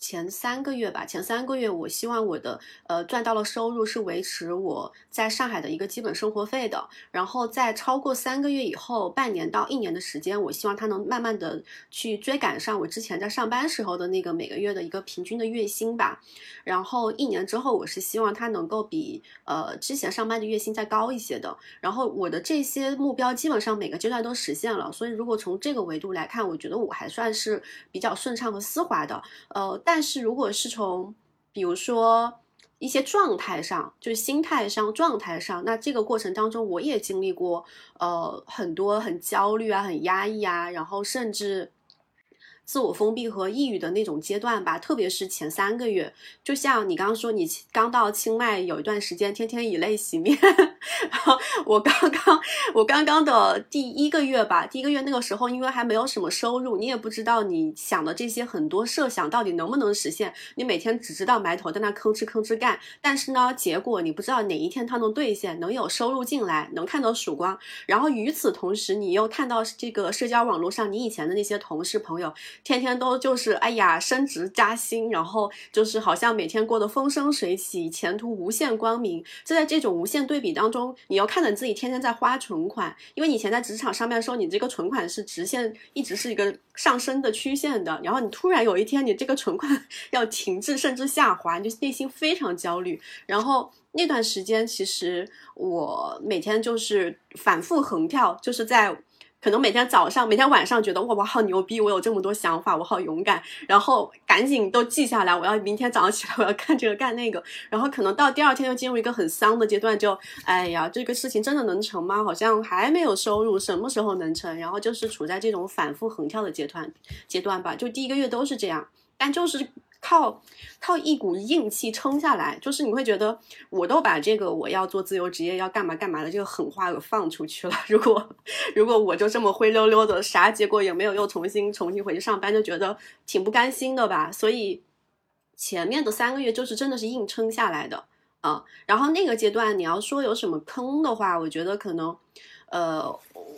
前三个月吧，前三个月我希望我的呃赚到了收入是维持我在上海的一个基本生活费的，然后在超过三个月以后，半年到一年的时间，我希望它能慢慢的去追赶上我之前在上班时候的那个每个月的一个平均的月薪吧。然后一年之后，我是希望它能够比呃之前上班的月薪再高一些的。然后我的这些目标基本上每个阶段都实现了，所以如果从这个维度来看，我觉得我还算是比较顺畅和丝滑的，呃。但是，如果是从，比如说一些状态上，就是心态上、状态上，那这个过程当中，我也经历过，呃，很多很焦虑啊、很压抑啊，然后甚至自我封闭和抑郁的那种阶段吧，特别是前三个月，就像你刚刚说，你刚到清迈有一段时间，天天以泪洗面。然后我刚刚，我刚刚的第一个月吧，第一个月那个时候，因为还没有什么收入，你也不知道你想的这些很多设想到底能不能实现，你每天只知道埋头在那吭哧吭哧干，但是呢，结果你不知道哪一天它能兑现，能有收入进来，能看到曙光。然后与此同时，你又看到这个社交网络上你以前的那些同事朋友。天天都就是哎呀，升职加薪，然后就是好像每天过得风生水起，前途无限光明。就在这种无限对比当中，你又看着自己天天在花存款，因为以前在职场上面的时候，你这个存款是直线，一直是一个上升的曲线的。然后你突然有一天，你这个存款 要停滞甚至下滑，你就内心非常焦虑。然后那段时间，其实我每天就是反复横跳，就是在。可能每天早上、每天晚上觉得哇，我好牛逼，我有这么多想法，我好勇敢，然后赶紧都记下来，我要明天早上起来我要干这个干那个，然后可能到第二天又进入一个很丧的阶段，就哎呀，这个事情真的能成吗？好像还没有收入，什么时候能成？然后就是处在这种反复横跳的阶段阶段吧，就第一个月都是这样，但就是。靠靠一股硬气撑下来，就是你会觉得我都把这个我要做自由职业要干嘛干嘛的这个狠话给放出去了。如果如果我就这么灰溜溜的，啥结果也没有，又重新重新回去上班，就觉得挺不甘心的吧。所以前面的三个月就是真的是硬撑下来的啊。然后那个阶段你要说有什么坑的话，我觉得可能。呃，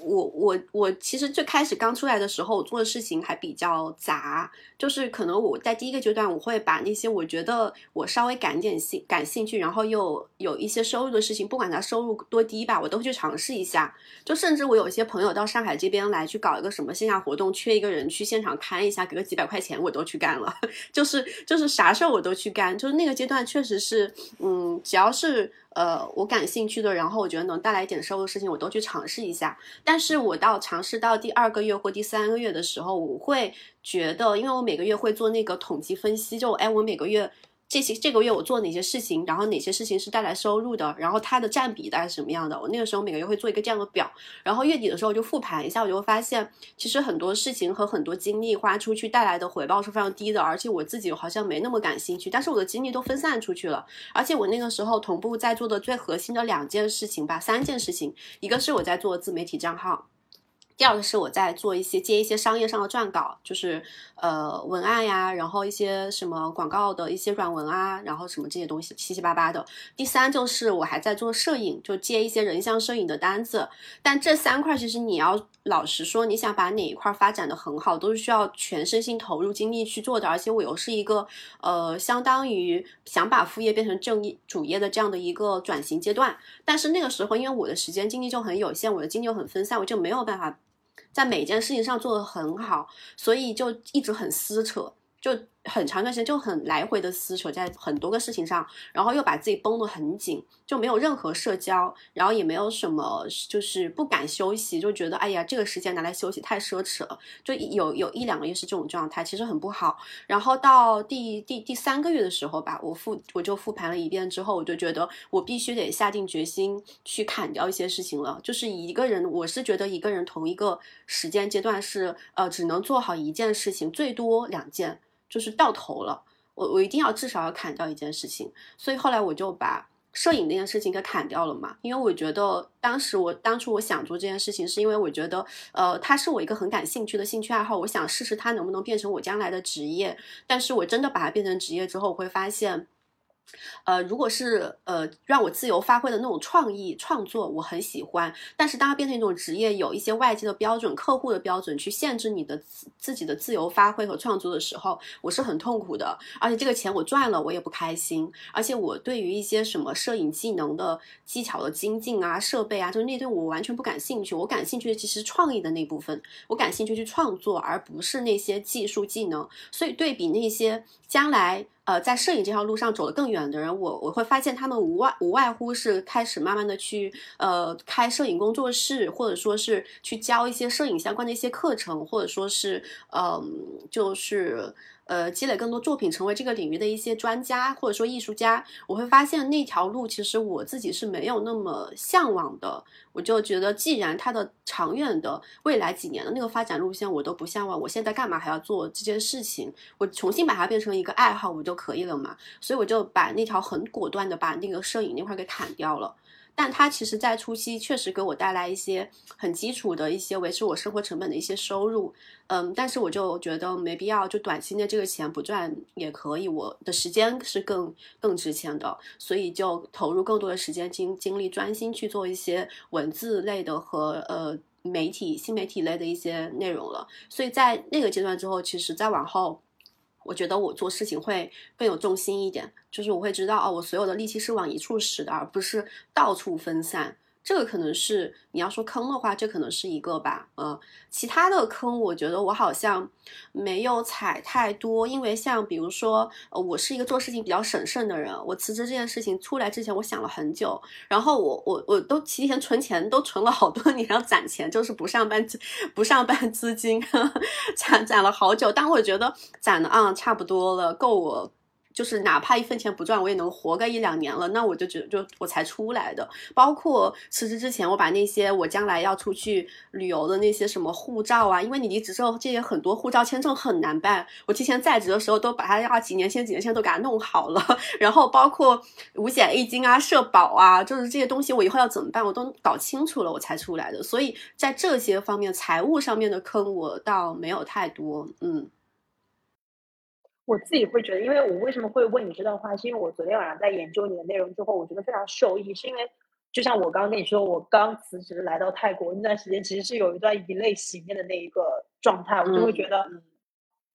我我我其实最开始刚出来的时候，我做的事情还比较杂，就是可能我在第一个阶段，我会把那些我觉得我稍微感点兴感兴趣，然后又有一些收入的事情，不管它收入多低吧，我都去尝试一下。就甚至我有一些朋友到上海这边来去搞一个什么线下活动，缺一个人去现场看一下，给个几百块钱，我都去干了。就是就是啥事儿我都去干，就是那个阶段确实是，嗯，只要是。呃，我感兴趣的，然后我觉得能带来一点收入的事情，我都去尝试一下。但是我到尝试到第二个月或第三个月的时候，我会觉得，因为我每个月会做那个统计分析，就哎，我每个月。这些这个月我做哪些事情，然后哪些事情是带来收入的，然后它的占比大概是什么样的？我那个时候每个月会做一个这样的表，然后月底的时候就复盘一下，我就会发现，其实很多事情和很多精力花出去带来的回报是非常低的，而且我自己好像没那么感兴趣，但是我的精力都分散出去了，而且我那个时候同步在做的最核心的两件事情吧，三件事情，一个是我在做自媒体账号。第二个是我在做一些接一些商业上的撰稿，就是呃文案呀，然后一些什么广告的一些软文啊，然后什么这些东西七七八八的。第三就是我还在做摄影，就接一些人像摄影的单子。但这三块其实你要老实说，你想把哪一块发展的很好，都是需要全身心投入精力去做的。而且我又是一个呃相当于想把副业变成正业主业的这样的一个转型阶段。但是那个时候因为我的时间精力就很有限，我的精力又很分散，我就没有办法。在每件事情上做的很好，所以就一直很撕扯，就。很长一段时间就很来回的撕扯在很多个事情上，然后又把自己绷得很紧，就没有任何社交，然后也没有什么就是不敢休息，就觉得哎呀这个时间拿来休息太奢侈了，就有有一两个月是这种状态，其实很不好。然后到第第第三个月的时候吧，我复我就复盘了一遍之后，我就觉得我必须得下定决心去砍掉一些事情了。就是一个人，我是觉得一个人同一个时间阶段是呃只能做好一件事情，最多两件。就是到头了，我我一定要至少要砍掉一件事情，所以后来我就把摄影那件事情给砍掉了嘛，因为我觉得当时我当初我想做这件事情，是因为我觉得呃它是我一个很感兴趣的兴趣爱好，我想试试它能不能变成我将来的职业，但是我真的把它变成职业之后，我会发现。呃，如果是呃让我自由发挥的那种创意创作，我很喜欢。但是当它变成一种职业，有一些外界的标准、客户的标准去限制你的自己的自由发挥和创作的时候，我是很痛苦的。而且这个钱我赚了，我也不开心。而且我对于一些什么摄影技能的技巧的精进啊、设备啊，就是那对我完全不感兴趣。我感兴趣的其实创意的那部分，我感兴趣去创作，而不是那些技术技能。所以对比那些将来。呃，在摄影这条路上走得更远的人，我我会发现他们无外无外乎是开始慢慢的去呃开摄影工作室，或者说是去教一些摄影相关的一些课程，或者说是嗯就是呃，积累更多作品，成为这个领域的一些专家或者说艺术家，我会发现那条路其实我自己是没有那么向往的。我就觉得，既然它的长远的未来几年的那个发展路线我都不向往，我现在干嘛还要做这件事情？我重新把它变成一个爱好，不就可以了嘛？所以我就把那条很果断的把那个摄影那块给砍掉了。但它其实，在初期确实给我带来一些很基础的一些维持我生活成本的一些收入，嗯，但是我就觉得没必要，就短期内这个钱不赚也可以，我的时间是更更值钱的，所以就投入更多的时间精精力，专心去做一些文字类的和呃媒体新媒体类的一些内容了。所以在那个阶段之后，其实再往后。我觉得我做事情会更有重心一点，就是我会知道哦，我所有的力气是往一处使的，而不是到处分散。这个可能是你要说坑的话，这可能是一个吧。呃，其他的坑，我觉得我好像没有踩太多，因为像比如说，呃，我是一个做事情比较审慎的人。我辞职这件事情出来之前，我想了很久，然后我我我都提前存钱，都存了好多年，然后攒钱，就是不上班不上班资金，攒攒了好久。但我觉得攒的啊，差不多了，够我。就是哪怕一分钱不赚，我也能活个一两年了。那我就觉得，就我才出来的。包括辞职之前，我把那些我将来要出去旅游的那些什么护照啊，因为你离职之后，这些很多护照签证很难办。我提前在职的时候，都把它要几年前、几年前都给它弄好了。然后包括五险一金啊、社保啊，就是这些东西，我以后要怎么办，我都搞清楚了，我才出来的。所以在这些方面，财务上面的坑，我倒没有太多。嗯。我自己会觉得，因为我为什么会问你这段话，是因为我昨天晚上在研究你的内容之后，我觉得非常受益。是因为就像我刚刚跟你说，我刚辞职来到泰国那段时间，其实是有一段以泪洗面的那一个状态，我就会觉得，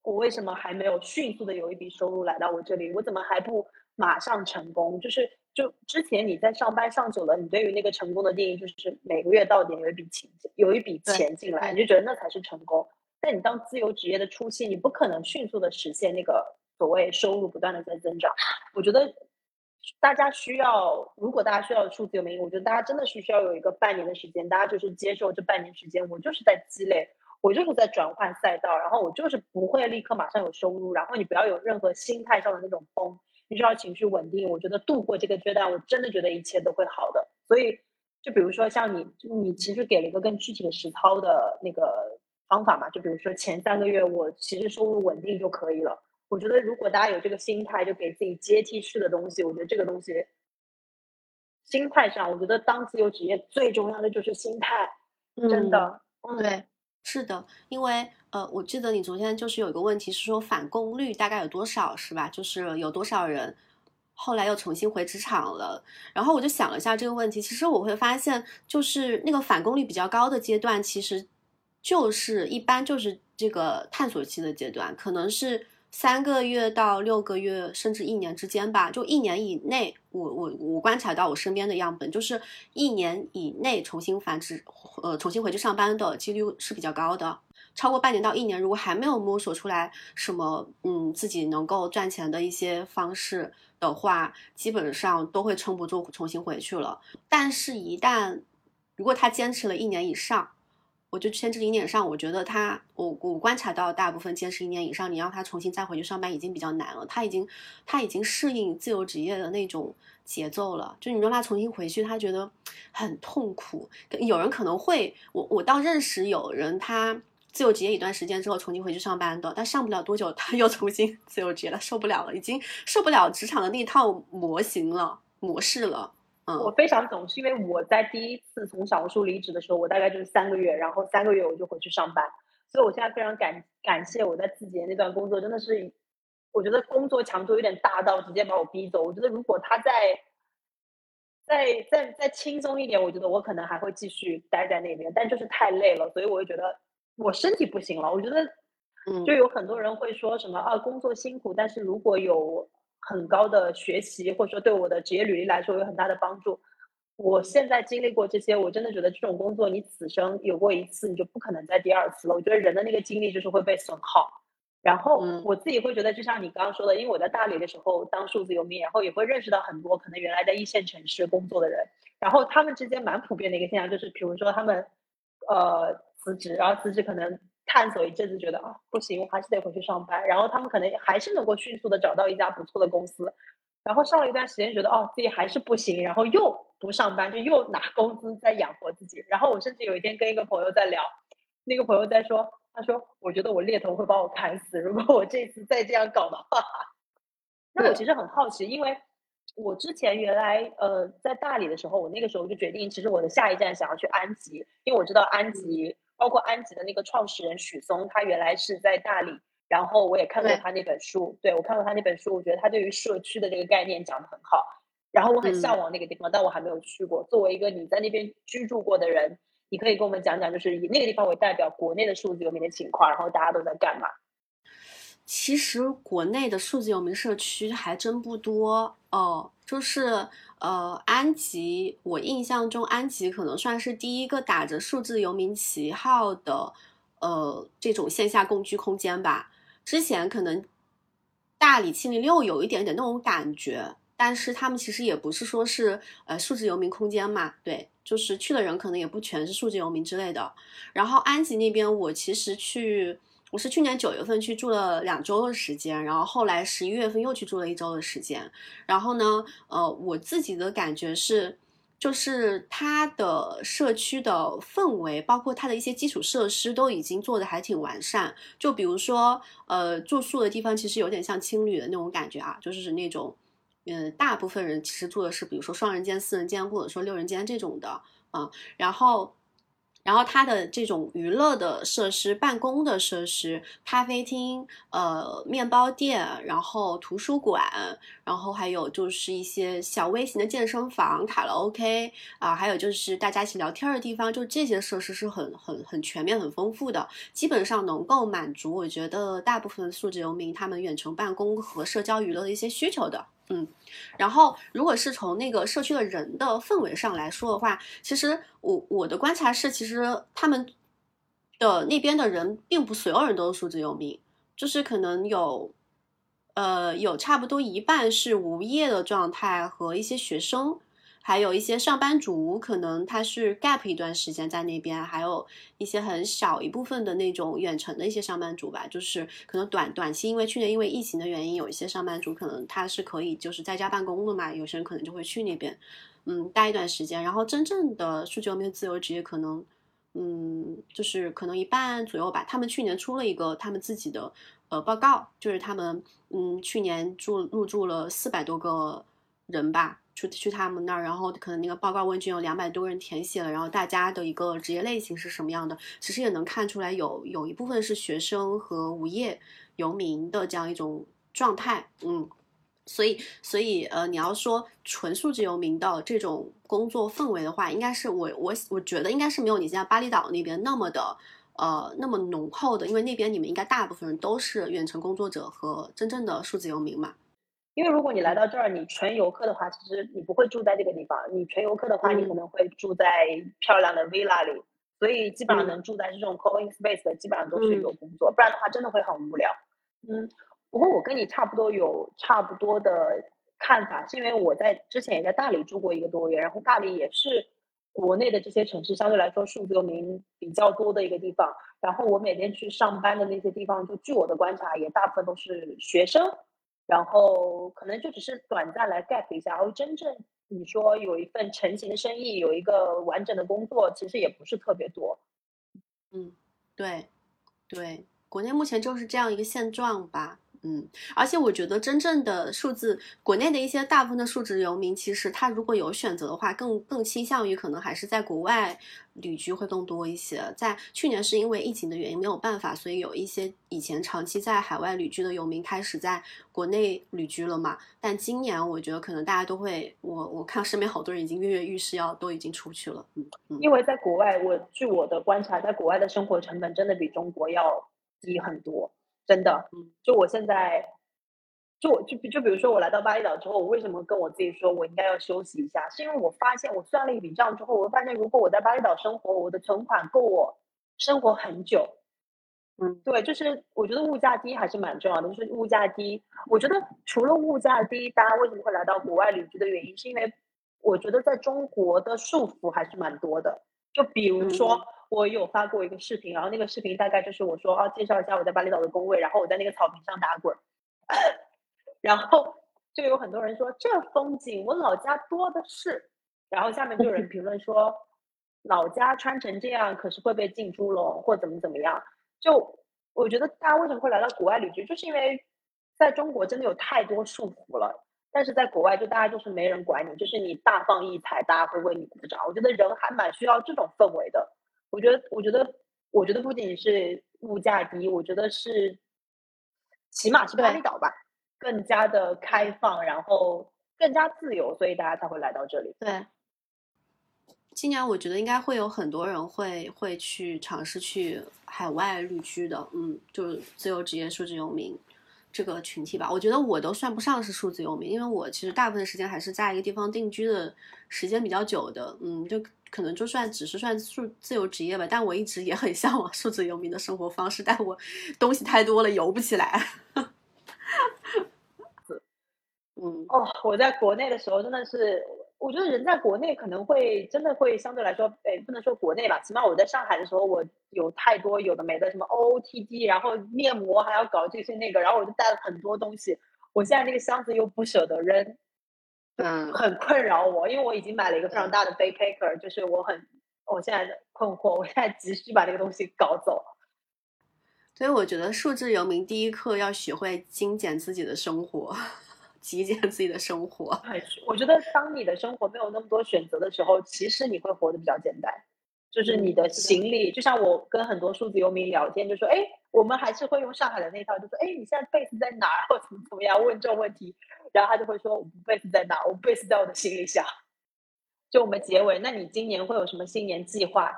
我为什么还没有迅速的有一笔收入来到我这里？我怎么还不马上成功？就是就之前你在上班上久了，你对于那个成功的定义就是每个月到点有一笔钱，有一笔钱进来，你就觉得那才是成功。但你当自由职业的初期，你不可能迅速的实现那个所谓收入不断的在增长。我觉得大家需要，如果大家需要数字游民，我觉得大家真的是需要有一个半年的时间，大家就是接受这半年时间，我就是在积累，我就是在转换赛道，然后我就是不会立刻马上有收入，然后你不要有任何心态上的那种崩，你需要情绪稳定。我觉得度过这个阶段，我真的觉得一切都会好的。所以，就比如说像你，你其实给了一个更具体的实操的那个。方法嘛，就比如说前三个月我其实收入稳定就可以了。我觉得如果大家有这个心态，就给自己阶梯式的东西，我觉得这个东西心态上，我觉得当自由职业最重要的就是心态，真的，对，是的，因为呃，我记得你昨天就是有一个问题是说返工率大概有多少，是吧？就是有多少人后来又重新回职场了？然后我就想了一下这个问题，其实我会发现，就是那个返工率比较高的阶段，其实。就是一般就是这个探索期的阶段，可能是三个月到六个月，甚至一年之间吧。就一年以内，我我我观察到我身边的样本，就是一年以内重新繁殖，呃，重新回去上班的几率是比较高的。超过半年到一年，如果还没有摸索出来什么嗯自己能够赚钱的一些方式的话，基本上都会撑不住，重新回去了。但是，一旦如果他坚持了一年以上，我就坚持一年以上，我觉得他，我我观察到大部分坚持一年以上，你让他重新再回去上班已经比较难了。他已经他已经适应自由职业的那种节奏了。就你让他重新回去，他觉得很痛苦。有人可能会，我我倒认识有人，他自由职业一段时间之后重新回去上班的，但上不了多久他又重新 自由职业了，受不了了，已经受不了职场的那套模型了模式了。我非常懂，是因为我在第一次从小红书离职的时候，我大概就是三个月，然后三个月我就回去上班，所以我现在非常感感谢我在字节那段工作，真的是，我觉得工作强度有点大到直接把我逼走。我觉得如果他再再再再轻松一点，我觉得我可能还会继续待在那边，但就是太累了，所以我就觉得我身体不行了。我觉得，嗯，就有很多人会说什么啊，工作辛苦，但是如果有。很高的学习，或者说对我的职业履历来说有很大的帮助。我现在经历过这些，我真的觉得这种工作你此生有过一次，你就不可能再第二次了。我觉得人的那个精力就是会被损耗。然后我自己会觉得，就像你刚刚说的，因为我在大理的时候当数字游民，然后也会认识到很多可能原来在一线城市工作的人，然后他们之间蛮普遍的一个现象就是，比如说他们呃辞职，然后辞职可能探索一阵子，觉得啊不行，我还是得回去上班。然后他们可能还是能够迅速的找到一家不错的公司。然后上了一段时间，觉得哦自己还是不行，然后又不上班，就又拿工资在养活自己。然后我甚至有一天跟一个朋友在聊，那个朋友在说，他说我觉得我猎头会把我砍死，如果我这次再这样搞的话。那我其实很好奇，因为我之前原来呃在大理的时候，我那个时候就决定，其实我的下一站想要去安吉，因为我知道安吉，包括安吉的那个创始人许嵩，他原来是在大理。然后我也看过他那本书，对我看过他那本书，我觉得他对于社区的这个概念讲得很好。然后我很向往那个地方，但我还没有去过。作为一个你在那边居住过的人，你可以跟我们讲讲，就是以那个地方为代表，国内的数字游民的情况，然后大家都在干嘛？其实国内的数字游民社区还真不多哦，就是呃，安吉，我印象中安吉可能算是第一个打着数字游民旗号的呃这种线下共居空间吧。之前可能大理七零六有一点点那种感觉，但是他们其实也不是说是呃数字游民空间嘛，对，就是去的人可能也不全是数字游民之类的。然后安吉那边，我其实去，我是去年九月份去住了两周的时间，然后后来十一月份又去住了一周的时间。然后呢，呃，我自己的感觉是。就是它的社区的氛围，包括它的一些基础设施都已经做的还挺完善。就比如说，呃，住宿的地方其实有点像青旅的那种感觉啊，就是那种，嗯，大部分人其实住的是比如说双人间、四人间或者说六人间这种的啊，然后。然后它的这种娱乐的设施、办公的设施、咖啡厅、呃面包店，然后图书馆，然后还有就是一些小微型的健身房、卡拉 OK 啊，还有就是大家一起聊天的地方，就这些设施是很很很全面、很丰富的，基本上能够满足我觉得大部分素质游民他们远程办公和社交娱乐的一些需求的。嗯，然后如果是从那个社区的人的氛围上来说的话，其实我我的观察是，其实他们的那边的人并不所有人都是数字游民，就是可能有，呃，有差不多一半是无业的状态和一些学生。还有一些上班族，可能他是 gap 一段时间在那边，还有一些很小一部分的那种远程的一些上班族吧，就是可能短短期，因为去年因为疫情的原因，有一些上班族可能他是可以就是在家办公的嘛，有些人可能就会去那边，嗯，待一段时间。然后真正的数据游民自由职业可能，嗯，就是可能一半左右吧。他们去年出了一个他们自己的呃报告，就是他们嗯去年住入住了四百多个人吧。去去他们那儿，然后可能那个报告问卷有两百多人填写了，然后大家的一个职业类型是什么样的，其实也能看出来，有有一部分是学生和无业游民的这样一种状态，嗯，所以所以呃，你要说纯数字游民的这种工作氛围的话，应该是我我我觉得应该是没有你在巴厘岛那边那么的呃那么浓厚的，因为那边你们应该大部分人都是远程工作者和真正的数字游民嘛。因为如果你来到这儿，你纯游客的话，其实你不会住在这个地方。你纯游客的话，你可能会住在漂亮的 villa 里，所以基本上能住在这种 co-working space 的，基本上都是有工作，不然的话真的会很无聊。嗯，不过我跟你差不多有差不多的看法，是因为我在之前也在大理住过一个多月，然后大理也是国内的这些城市相对来说数字游民比较多的一个地方。然后我每天去上班的那些地方，就据我的观察，也大部分都是学生。然后可能就只是短暂来 gap 一下，然后真正你说有一份成型的生意，有一个完整的工作，其实也不是特别多。嗯，对，对，国内目前就是这样一个现状吧。嗯，而且我觉得真正的数字，国内的一些大部分的数字游民，其实他如果有选择的话，更更倾向于可能还是在国外旅居会更多一些。在去年是因为疫情的原因没有办法，所以有一些以前长期在海外旅居的游民开始在国内旅居了嘛。但今年我觉得可能大家都会，我我看身边好多人已经跃跃欲试，要都已经出去了。嗯，因为在国外，我据我的观察，在国外的生活成本真的比中国要低很多。真的，就我现在，就我就就比如说我来到巴厘岛之后，我为什么跟我自己说我应该要休息一下？是因为我发现我算了一笔账之后，我发现如果我在巴厘岛生活，我的存款够我生活很久。嗯，对，就是我觉得物价低还是蛮重要的。就是物价低，我觉得除了物价低，大家为什么会来到国外旅居的原因，是因为我觉得在中国的束缚还是蛮多的。就比如说。我有发过一个视频，然后那个视频大概就是我说啊，介绍一下我在巴厘岛的工位，然后我在那个草坪上打滚，然后就有很多人说这风景我老家多的是，然后下面就有人 评论说老家穿成这样可是会被进猪笼或怎么怎么样。就我觉得大家为什么会来到国外旅居，就是因为在中国真的有太多束缚了。但是在国外，就大家就是没人管你，就是你大放异彩，大家会为你鼓掌。我觉得人还蛮需要这种氛围的。我觉得，我觉得，我觉得不仅是物价低，我觉得是，起码是巴厘岛吧，更加的开放，然后更加自由，所以大家才会来到这里。对，今年我觉得应该会有很多人会会去尝试去海外旅居的，嗯，就是自由职业、数字游民。这个群体吧，我觉得我都算不上是数字游民，因为我其实大部分时间还是在一个地方定居的时间比较久的，嗯，就可能就算只是算数自由职业吧，但我一直也很向往数字游民的生活方式，但我东西太多了，游不起来。嗯，哦，我在国内的时候真的是。我觉得人在国内可能会真的会相对来说，哎，不能说国内吧，起码我在上海的时候，我有太多有的没的，什么 OOTD，然后面膜还要搞这些那个，然后我就带了很多东西。我现在那个箱子又不舍得扔，嗯，很困扰我，因为我已经买了一个非常大的 backpacker，就是我很，我现在的困惑，我现在急需把这个东西搞走。所以我觉得数字游民第一课要学会精简自己的生活。极简自己的生活，我觉得当你的生活没有那么多选择的时候，其实你会活得比较简单。就是你的行李，就像我跟很多数字游民聊天，就说：“哎，我们还是会用上海的那套，就说：哎，你现在 base 在哪儿，或怎么怎么样？”问这种问题，然后他就会说：“我 base 在哪？我 base 在我的行李箱。”就我们结尾，那你今年会有什么新年计划，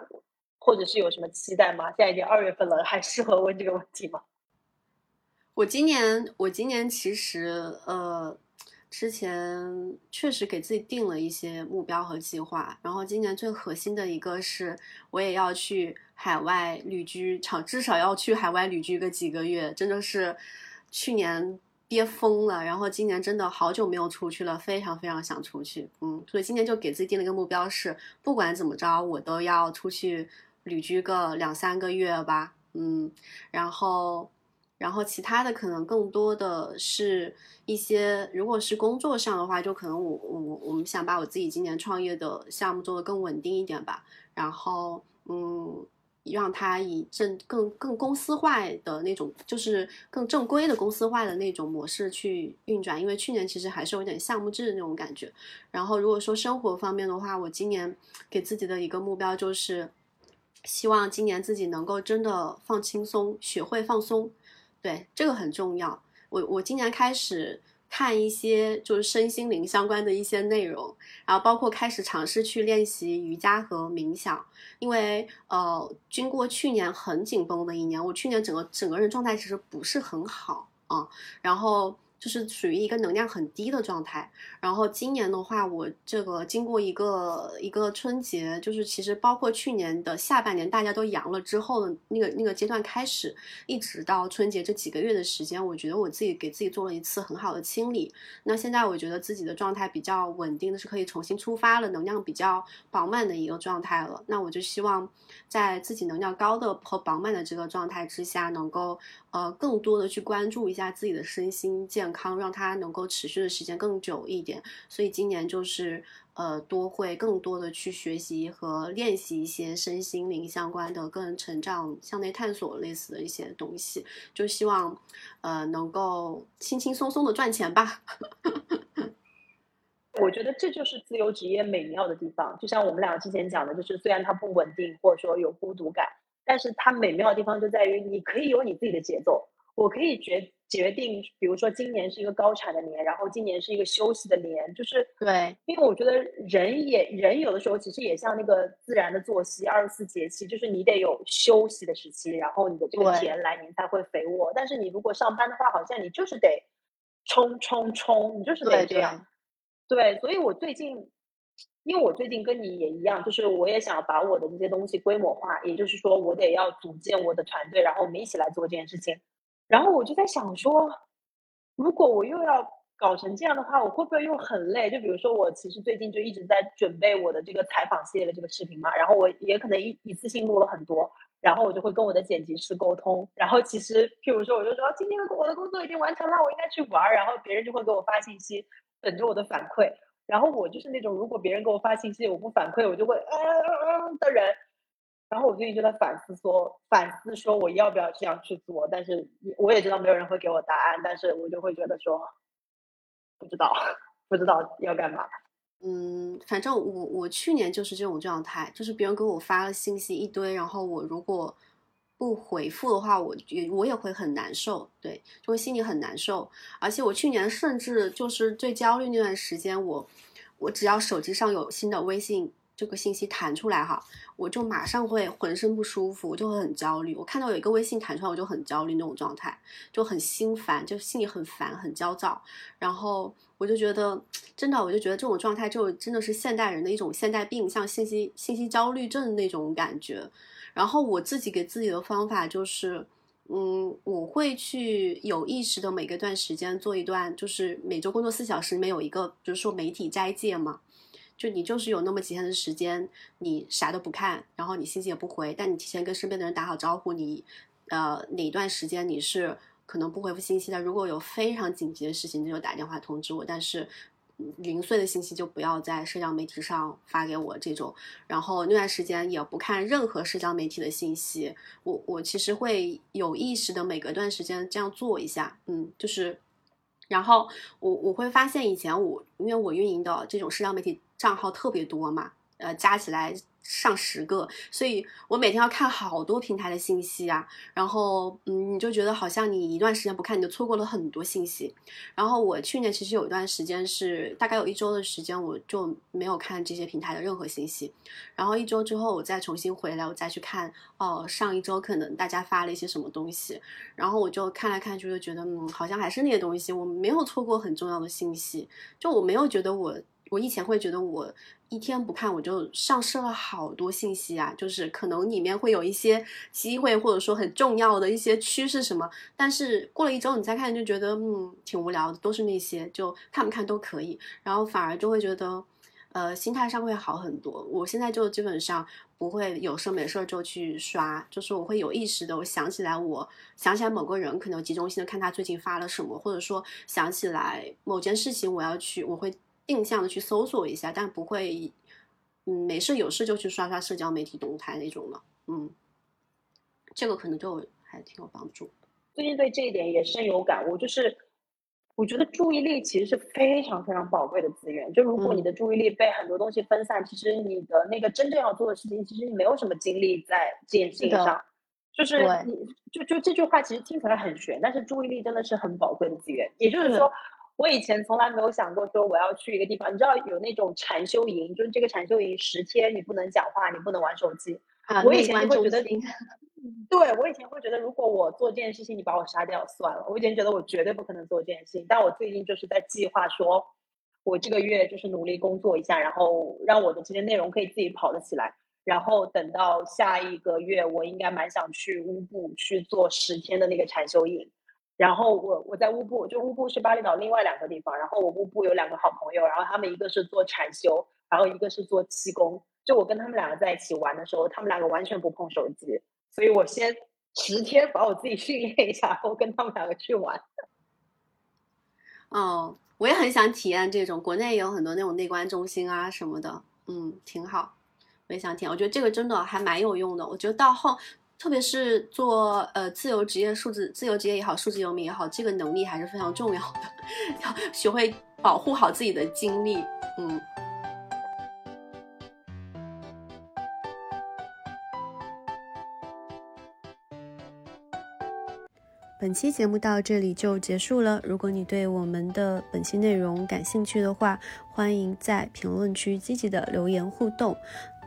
或者是有什么期待吗？现在已经二月份了，还适合问这个问题吗？我今年，我今年其实，呃，之前确实给自己定了一些目标和计划。然后今年最核心的一个是，我也要去海外旅居，长至少要去海外旅居个几个月。真的是去年憋疯了，然后今年真的好久没有出去了，非常非常想出去。嗯，所以今年就给自己定了一个目标，是不管怎么着，我都要出去旅居个两三个月吧。嗯，然后。然后其他的可能更多的是一些，如果是工作上的话，就可能我我我们想把我自己今年创业的项目做得更稳定一点吧。然后嗯，让它以正更更公司化的那种，就是更正规的公司化的那种模式去运转。因为去年其实还是有点项目制的那种感觉。然后如果说生活方面的话，我今年给自己的一个目标就是，希望今年自己能够真的放轻松，学会放松。对，这个很重要。我我今年开始看一些就是身心灵相关的一些内容，然后包括开始尝试去练习瑜伽和冥想，因为呃，经过去年很紧绷的一年，我去年整个整个人状态其实不是很好啊，然后。就是属于一个能量很低的状态，然后今年的话，我这个经过一个一个春节，就是其实包括去年的下半年大家都阳了之后的那个那个阶段开始，一直到春节这几个月的时间，我觉得我自己给自己做了一次很好的清理。那现在我觉得自己的状态比较稳定的是可以重新出发了，能量比较饱满的一个状态了。那我就希望在自己能量高的和饱满的这个状态之下，能够呃更多的去关注一下自己的身心健。康让它能够持续的时间更久一点，所以今年就是呃多会更多的去学习和练习一些身心灵相关的个人成长、向内探索类似的一些东西，就希望呃能够轻轻松松的赚钱吧。我觉得这就是自由职业美妙的地方，就像我们俩之前讲的，就是虽然它不稳定或者说有孤独感，但是它美妙的地方就在于你可以有你自己的节奏，我可以决。决定，比如说今年是一个高产的年，然后今年是一个休息的年，就是对，因为我觉得人也人有的时候其实也像那个自然的作息，二十四节气，就是你得有休息的时期，然后你的这个田来年才会肥沃。但是你如果上班的话，好像你就是得冲冲冲，你就是得这样。对，所以我最近，因为我最近跟你也一样，就是我也想把我的这些东西规模化，也就是说我得要组建我的团队，然后我们一起来做这件事情。然后我就在想说，如果我又要搞成这样的话，我会不会又很累？就比如说，我其实最近就一直在准备我的这个采访系列的这个视频嘛，然后我也可能一一次性录了很多，然后我就会跟我的剪辑师沟通，然后其实譬如说，我就说今天我的工作已经完成了，我应该去玩儿，然后别人就会给我发信息，等着我的反馈，然后我就是那种如果别人给我发信息我不反馈，我就会嗯嗯嗯的人。然后我最近就在反思，说反思说我要不要这样去做，但是我也知道没有人会给我答案，但是我就会觉得说不知道，不知道要干嘛。嗯，反正我我去年就是这种状态，就是别人给我发了信息一堆，然后我如果不回复的话，我也我也会很难受，对，就会心里很难受。而且我去年甚至就是最焦虑那段时间，我我只要手机上有新的微信。这个信息弹出来哈，我就马上会浑身不舒服，我就会很焦虑。我看到有一个微信弹出来，我就很焦虑那种状态，就很心烦，就心里很烦，很焦躁。然后我就觉得，真的，我就觉得这种状态就真的是现代人的一种现代病，像信息信息焦虑症那种感觉。然后我自己给自己的方法就是，嗯，我会去有意识的每个段时间做一段，就是每周工作四小时里面有一个，比如说媒体斋戒嘛。就你就是有那么几天的时间，你啥都不看，然后你信息也不回，但你提前跟身边的人打好招呼，你，呃，哪段时间你是可能不回复信息的？如果有非常紧急的事情，你就打电话通知我。但是零碎的信息就不要在社交媒体上发给我这种。然后那段时间也不看任何社交媒体的信息。我我其实会有意识的每隔段时间这样做一下，嗯，就是，然后我我会发现以前我因为我运营的这种社交媒体。账号特别多嘛，呃，加起来。上十个，所以我每天要看好多平台的信息啊，然后嗯，你就觉得好像你一段时间不看，你就错过了很多信息。然后我去年其实有一段时间是大概有一周的时间，我就没有看这些平台的任何信息。然后一周之后我再重新回来，我再去看哦，上一周可能大家发了一些什么东西，然后我就看来看去就觉得嗯，好像还是那些东西，我没有错过很重要的信息，就我没有觉得我。我以前会觉得我一天不看我就丧失了好多信息啊，就是可能里面会有一些机会或者说很重要的一些趋势什么，但是过了一周你再看就觉得嗯挺无聊的，都是那些就看不看都可以，然后反而就会觉得呃心态上会好很多。我现在就基本上不会有事没事就去刷，就是我会有意识的，我想起来我想起来某个人可能集中性的看他最近发了什么，或者说想起来某件事情我要去我会。定向的去搜索一下，但不会，嗯，没事有事就去刷刷社交媒体动态那种了，嗯，这个可能对我还挺有帮助。最近对这一点也深有感悟，就是我觉得注意力其实是非常非常宝贵的资源。就如果你的注意力被很多东西分散，其实你的那个真正要做的事情，其实你没有什么精力在这件事情上。就是你就就这句话其实听起来很玄，但是注意力真的是很宝贵的资源。也就是说。我以前从来没有想过说我要去一个地方，你知道有那种禅修营，就是这个禅修营十天你不能讲话，你不能玩手机。我以前会觉得，对我以前会觉得，如果我做这件事情，你把我杀掉算了。我以前觉得我绝对不可能做这件事情，但我最近就是在计划说，我这个月就是努力工作一下，然后让我的这些内容可以自己跑得起来，然后等到下一个月，我应该蛮想去乌布去做十天的那个禅修营。然后我我在乌布，就乌布是巴厘岛另外两个地方。然后我乌布有两个好朋友，然后他们一个是做禅修，然后一个是做气功。就我跟他们两个在一起玩的时候，他们两个完全不碰手机。所以我先十天把我自己训练一下，然后跟他们两个去玩。哦，我也很想体验这种，国内也有很多那种内观中心啊什么的，嗯，挺好。我也想体验，我觉得这个真的还蛮有用的。我觉得到后。特别是做呃自由职业、数字自由职业也好，数字游民也好，这个能力还是非常重要的，要学会保护好自己的精力。嗯。本期节目到这里就结束了。如果你对我们的本期内容感兴趣的话，欢迎在评论区积极的留言互动。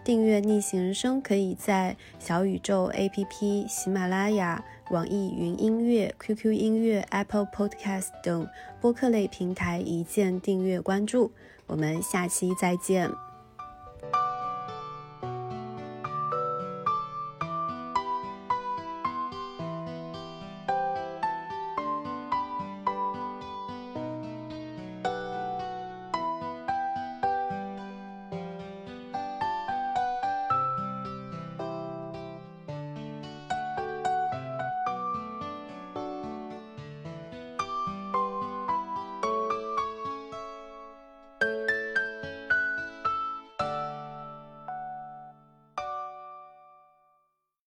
订阅逆行人生，可以在小宇宙 APP、喜马拉雅、网易云音乐、QQ 音乐、Apple Podcast 等播客类平台一键订阅关注。我们下期再见。